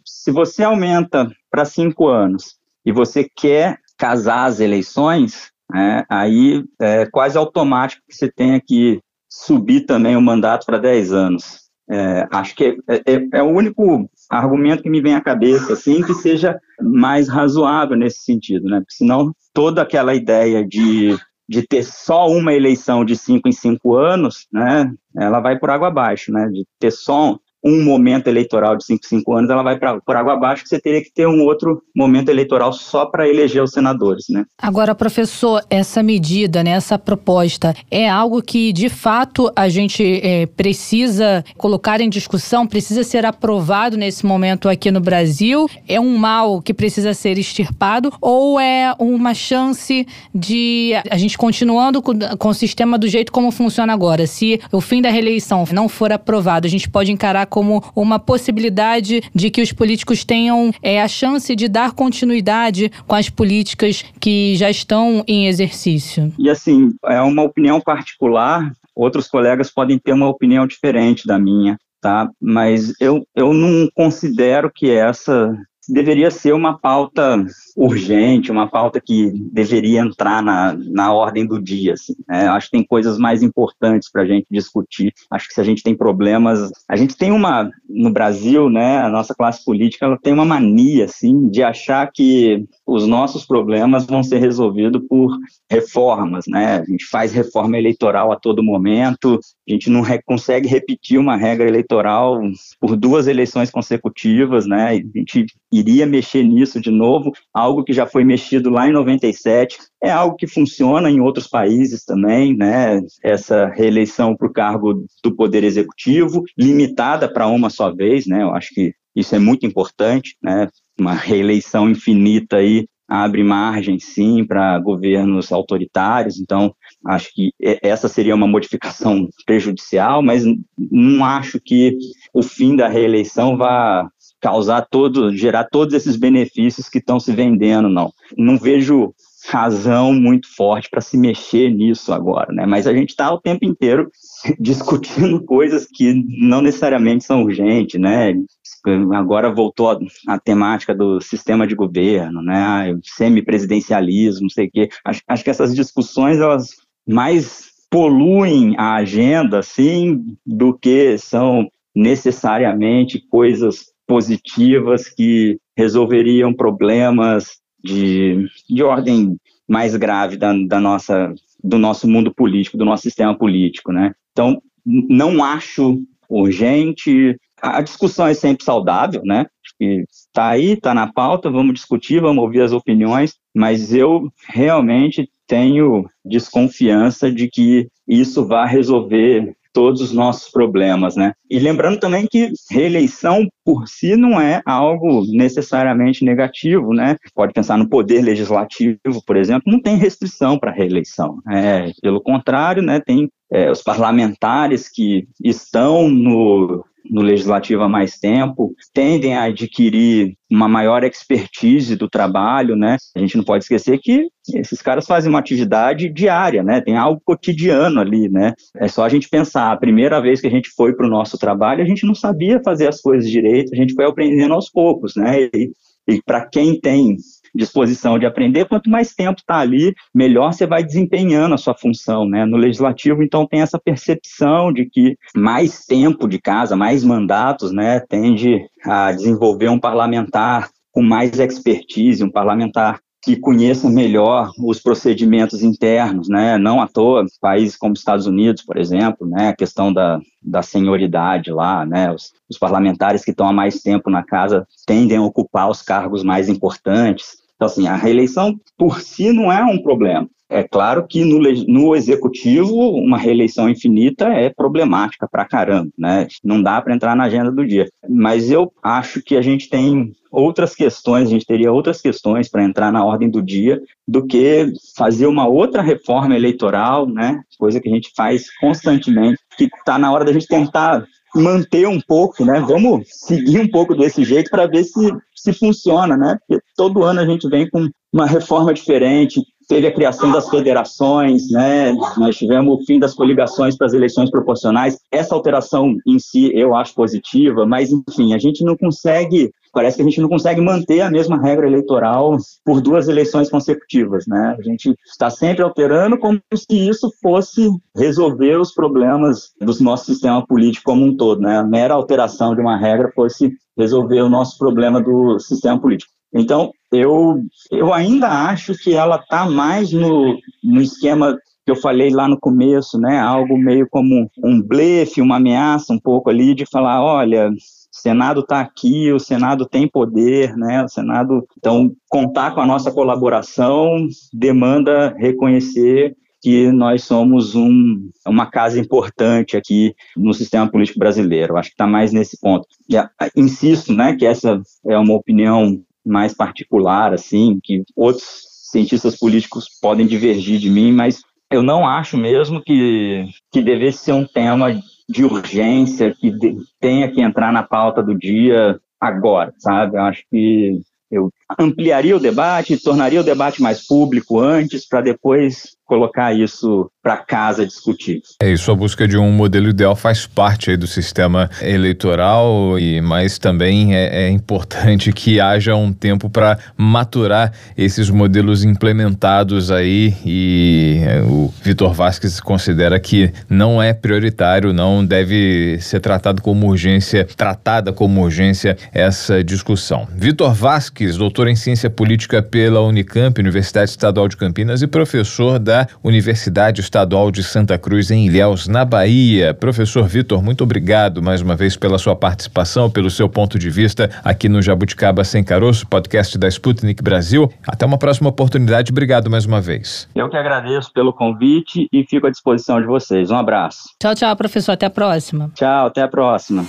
Se você aumenta para cinco anos e você quer casar as eleições, é, aí é quase automático que você tenha que subir também o mandato para 10 anos. É, acho que é, é, é, o único argumento que me vem à cabeça, assim, que seja mais razoável nesse sentido, né? Porque senão toda aquela ideia de de ter só uma eleição de cinco em cinco anos, né, ela vai por água abaixo, né, de ter só um momento eleitoral de 5, 5 anos, ela vai pra, por água abaixo, que você teria que ter um outro momento eleitoral só para eleger os senadores, né? Agora, professor, essa medida, né, essa proposta, é algo que, de fato, a gente é, precisa colocar em discussão, precisa ser aprovado nesse momento aqui no Brasil? É um mal que precisa ser extirpado ou é uma chance de a gente continuando com, com o sistema do jeito como funciona agora? Se o fim da reeleição não for aprovado, a gente pode encarar como uma possibilidade de que os políticos tenham é, a chance de dar continuidade com as políticas que já estão em exercício? E assim, é uma opinião particular, outros colegas podem ter uma opinião diferente da minha. Tá? Mas eu, eu não considero que essa deveria ser uma pauta urgente, uma pauta que deveria entrar na, na ordem do dia. Assim, né? Acho que tem coisas mais importantes para a gente discutir. Acho que se a gente tem problemas, a gente tem uma no Brasil, né? A nossa classe política ela tem uma mania assim de achar que os nossos problemas vão ser resolvidos por reformas, né? A gente faz reforma eleitoral a todo momento, a gente não re consegue repetir uma regra eleitoral por duas eleições consecutivas, né? A gente iria mexer nisso de novo, algo que já foi mexido lá em 97, é algo que funciona em outros países também, né? Essa reeleição para o cargo do Poder Executivo, limitada para uma só vez, né? Eu acho que isso é muito importante, né? Uma reeleição infinita aí abre margem, sim, para governos autoritários, então acho que essa seria uma modificação prejudicial, mas não acho que o fim da reeleição vá causar todo, gerar todos esses benefícios que estão se vendendo, não. Não vejo razão muito forte para se mexer nisso agora, né? Mas a gente está o tempo inteiro discutindo coisas que não necessariamente são urgentes, né? Agora voltou a, a temática do sistema de governo, né? Semipresidencialismo, não sei o quê. Acho, acho que essas discussões elas mais poluem a agenda, assim, do que são necessariamente coisas positivas que resolveriam problemas de, de ordem mais grave da, da nossa, do nosso mundo político, do nosso sistema político, né? Então, não acho urgente. A discussão é sempre saudável, né? Está aí, está na pauta, vamos discutir, vamos ouvir as opiniões, mas eu realmente tenho desconfiança de que isso vai resolver todos os nossos problemas, né? E lembrando também que reeleição por si não é algo necessariamente negativo, né? Pode pensar no poder legislativo, por exemplo, não tem restrição para reeleição. É, pelo contrário, né? Tem é, os parlamentares que estão no no legislativo há mais tempo, tendem a adquirir uma maior expertise do trabalho, né? A gente não pode esquecer que esses caras fazem uma atividade diária, né? Tem algo cotidiano ali, né? É só a gente pensar, a primeira vez que a gente foi para o nosso trabalho, a gente não sabia fazer as coisas direito, a gente foi aprendendo aos poucos, né? E, e para quem tem disposição de aprender, quanto mais tempo está ali, melhor você vai desempenhando a sua função, né? No legislativo, então, tem essa percepção de que mais tempo de casa, mais mandatos, né, tende a desenvolver um parlamentar com mais expertise, um parlamentar que conheça melhor os procedimentos internos, né? Não à toa, países como Estados Unidos, por exemplo, né? A questão da, da senioridade lá, né? Os, os parlamentares que estão há mais tempo na casa tendem a ocupar os cargos mais importantes. Então, assim, a reeleição por si não é um problema. É claro que no, no executivo, uma reeleição infinita é problemática para caramba, né? Não dá para entrar na agenda do dia. Mas eu acho que a gente tem outras questões, a gente teria outras questões para entrar na ordem do dia do que fazer uma outra reforma eleitoral, né? Coisa que a gente faz constantemente, que está na hora da gente tentar manter um pouco, né? Vamos seguir um pouco desse jeito para ver se, se funciona, né? Todo ano a gente vem com uma reforma diferente, teve a criação das federações, né? Nós tivemos o fim das coligações para as eleições proporcionais. Essa alteração em si eu acho positiva, mas enfim, a gente não consegue parece que a gente não consegue manter a mesma regra eleitoral por duas eleições consecutivas, né? A gente está sempre alterando como se isso fosse resolver os problemas do nosso sistema político como um todo, né? A mera alteração de uma regra fosse resolver o nosso problema do sistema político. Então, eu, eu ainda acho que ela está mais no, no esquema que eu falei lá no começo, né? Algo meio como um blefe, uma ameaça um pouco ali de falar, olha, Senado está aqui, o Senado tem poder, né? O Senado, então, contar com a nossa colaboração demanda reconhecer que nós somos um, uma casa importante aqui no sistema político brasileiro. Acho que está mais nesse ponto. E, insisto, né, que essa é uma opinião mais particular, assim, que outros cientistas políticos podem divergir de mim, mas eu não acho mesmo que, que devesse ser um tema de urgência que de, tenha que entrar na pauta do dia agora, sabe? Eu acho que eu ampliaria o debate, tornaria o debate mais público antes, para depois colocar isso para casa discutir. É isso, a busca de um modelo ideal faz parte aí do sistema eleitoral, e mas também é, é importante que haja um tempo para maturar esses modelos implementados aí e é, o Vitor Vasques considera que não é prioritário, não deve ser tratado como urgência, tratada como urgência essa discussão. Vitor Vasques, doutor em ciência política pela Unicamp, Universidade Estadual de Campinas e professor da Universidade Estadual de Santa Cruz, em Ilhéus, na Bahia. Professor Vitor, muito obrigado mais uma vez pela sua participação, pelo seu ponto de vista aqui no Jabuticaba Sem Caroço, podcast da Sputnik Brasil. Até uma próxima oportunidade. Obrigado mais uma vez. Eu que agradeço pelo convite e fico à disposição de vocês. Um abraço. Tchau, tchau, professor. Até a próxima. Tchau, até a próxima.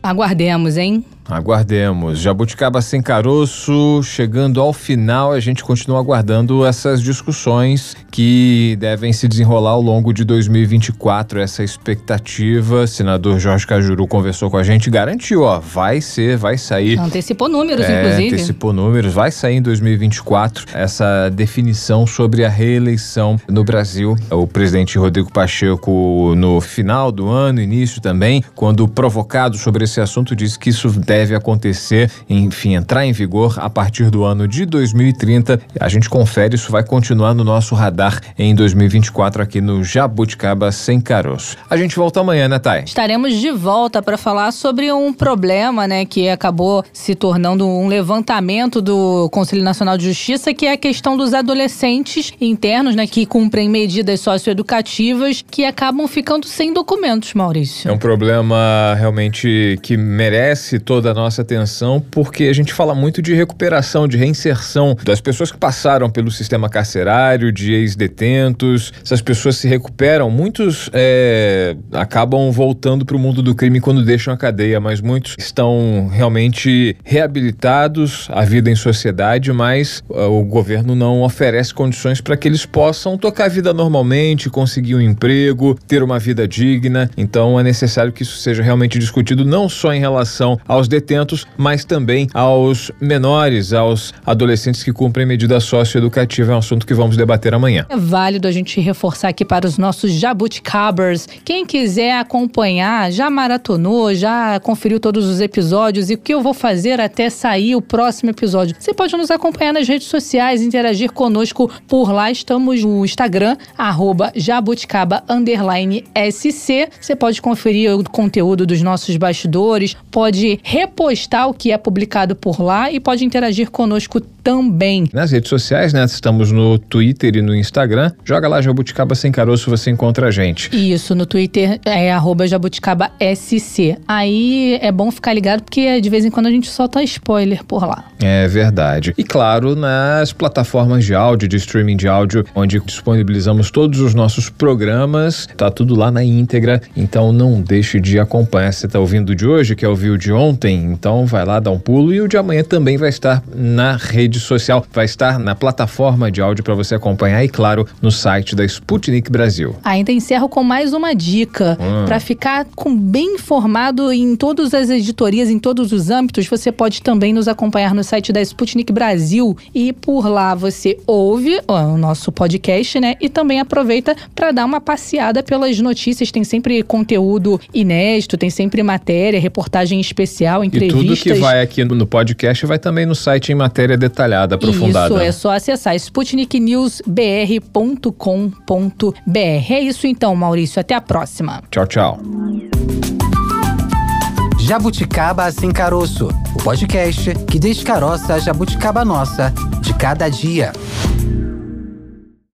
Aguardemos, hein? Aguardemos. Jabuticaba sem caroço, chegando ao final, a gente continua aguardando essas discussões que devem se desenrolar ao longo de 2024. Essa expectativa, senador Jorge Cajuru conversou com a gente, garantiu, ó, vai ser, vai sair. Antecipou números, é, inclusive. Antecipou números, vai sair em 2024 essa definição sobre a reeleição no Brasil. O presidente Rodrigo Pacheco, no final do ano, início também, quando provocado sobre esse assunto, disse que isso deve acontecer, enfim, entrar em vigor a partir do ano de 2030. A gente confere, isso vai continuar no nosso radar em 2024 aqui no Jabuticaba Sem Caroço. A gente volta amanhã, né, Thay? Estaremos de volta para falar sobre um problema, né, que acabou se tornando um levantamento do Conselho Nacional de Justiça, que é a questão dos adolescentes internos, né, que cumprem medidas socioeducativas que acabam ficando sem documentos, Maurício. É um problema realmente que merece toda toda a nossa atenção porque a gente fala muito de recuperação, de reinserção das pessoas que passaram pelo sistema carcerário, de ex-detentos. Essas pessoas se recuperam, muitos é, acabam voltando para o mundo do crime quando deixam a cadeia, mas muitos estão realmente reabilitados à vida em sociedade, mas uh, o governo não oferece condições para que eles possam tocar a vida normalmente, conseguir um emprego, ter uma vida digna. Então é necessário que isso seja realmente discutido não só em relação aos detentos, mas também aos menores, aos adolescentes que cumprem medida socioeducativa. É um assunto que vamos debater amanhã. É válido a gente reforçar aqui para os nossos jabuticabers. Quem quiser acompanhar, já maratonou, já conferiu todos os episódios e o que eu vou fazer até sair o próximo episódio. Você pode nos acompanhar nas redes sociais, interagir conosco por lá. Estamos no Instagram, arroba jabuticaba SC. Você pode conferir o conteúdo dos nossos bastidores, pode repostar o que é publicado por lá e pode interagir conosco também. Nas redes sociais, né? Estamos no Twitter e no Instagram. Joga lá Jabuticaba Sem Caroço, você encontra a gente. Isso, no Twitter é arroba Jabuticaba SC. Aí é bom ficar ligado porque de vez em quando a gente solta spoiler por lá. É verdade. E claro, nas plataformas de áudio, de streaming de áudio, onde disponibilizamos todos os nossos programas, tá tudo lá na íntegra, então não deixe de acompanhar. Você tá ouvindo de hoje, que é o de ontem, então vai lá dar um pulo e o de amanhã também vai estar na rede social, vai estar na plataforma de áudio para você acompanhar e claro, no site da Sputnik Brasil. Ainda encerro com mais uma dica hum. para ficar com bem informado em todas as editorias, em todos os âmbitos, você pode também nos acompanhar no site da Sputnik Brasil e por lá você ouve ó, o nosso podcast, né? E também aproveita para dar uma passeada pelas notícias, tem sempre conteúdo inédito, tem sempre matéria, reportagem especial, entrevistas. E tudo que vai aqui no podcast vai também no site em matéria detalhada, aprofundada. Isso, é só acessar sputniknewsbr.com.br. É isso então, Maurício. Até a próxima. Tchau, tchau. Jabuticaba Sem Caroço, o podcast que descaroça a jabuticaba nossa de cada dia.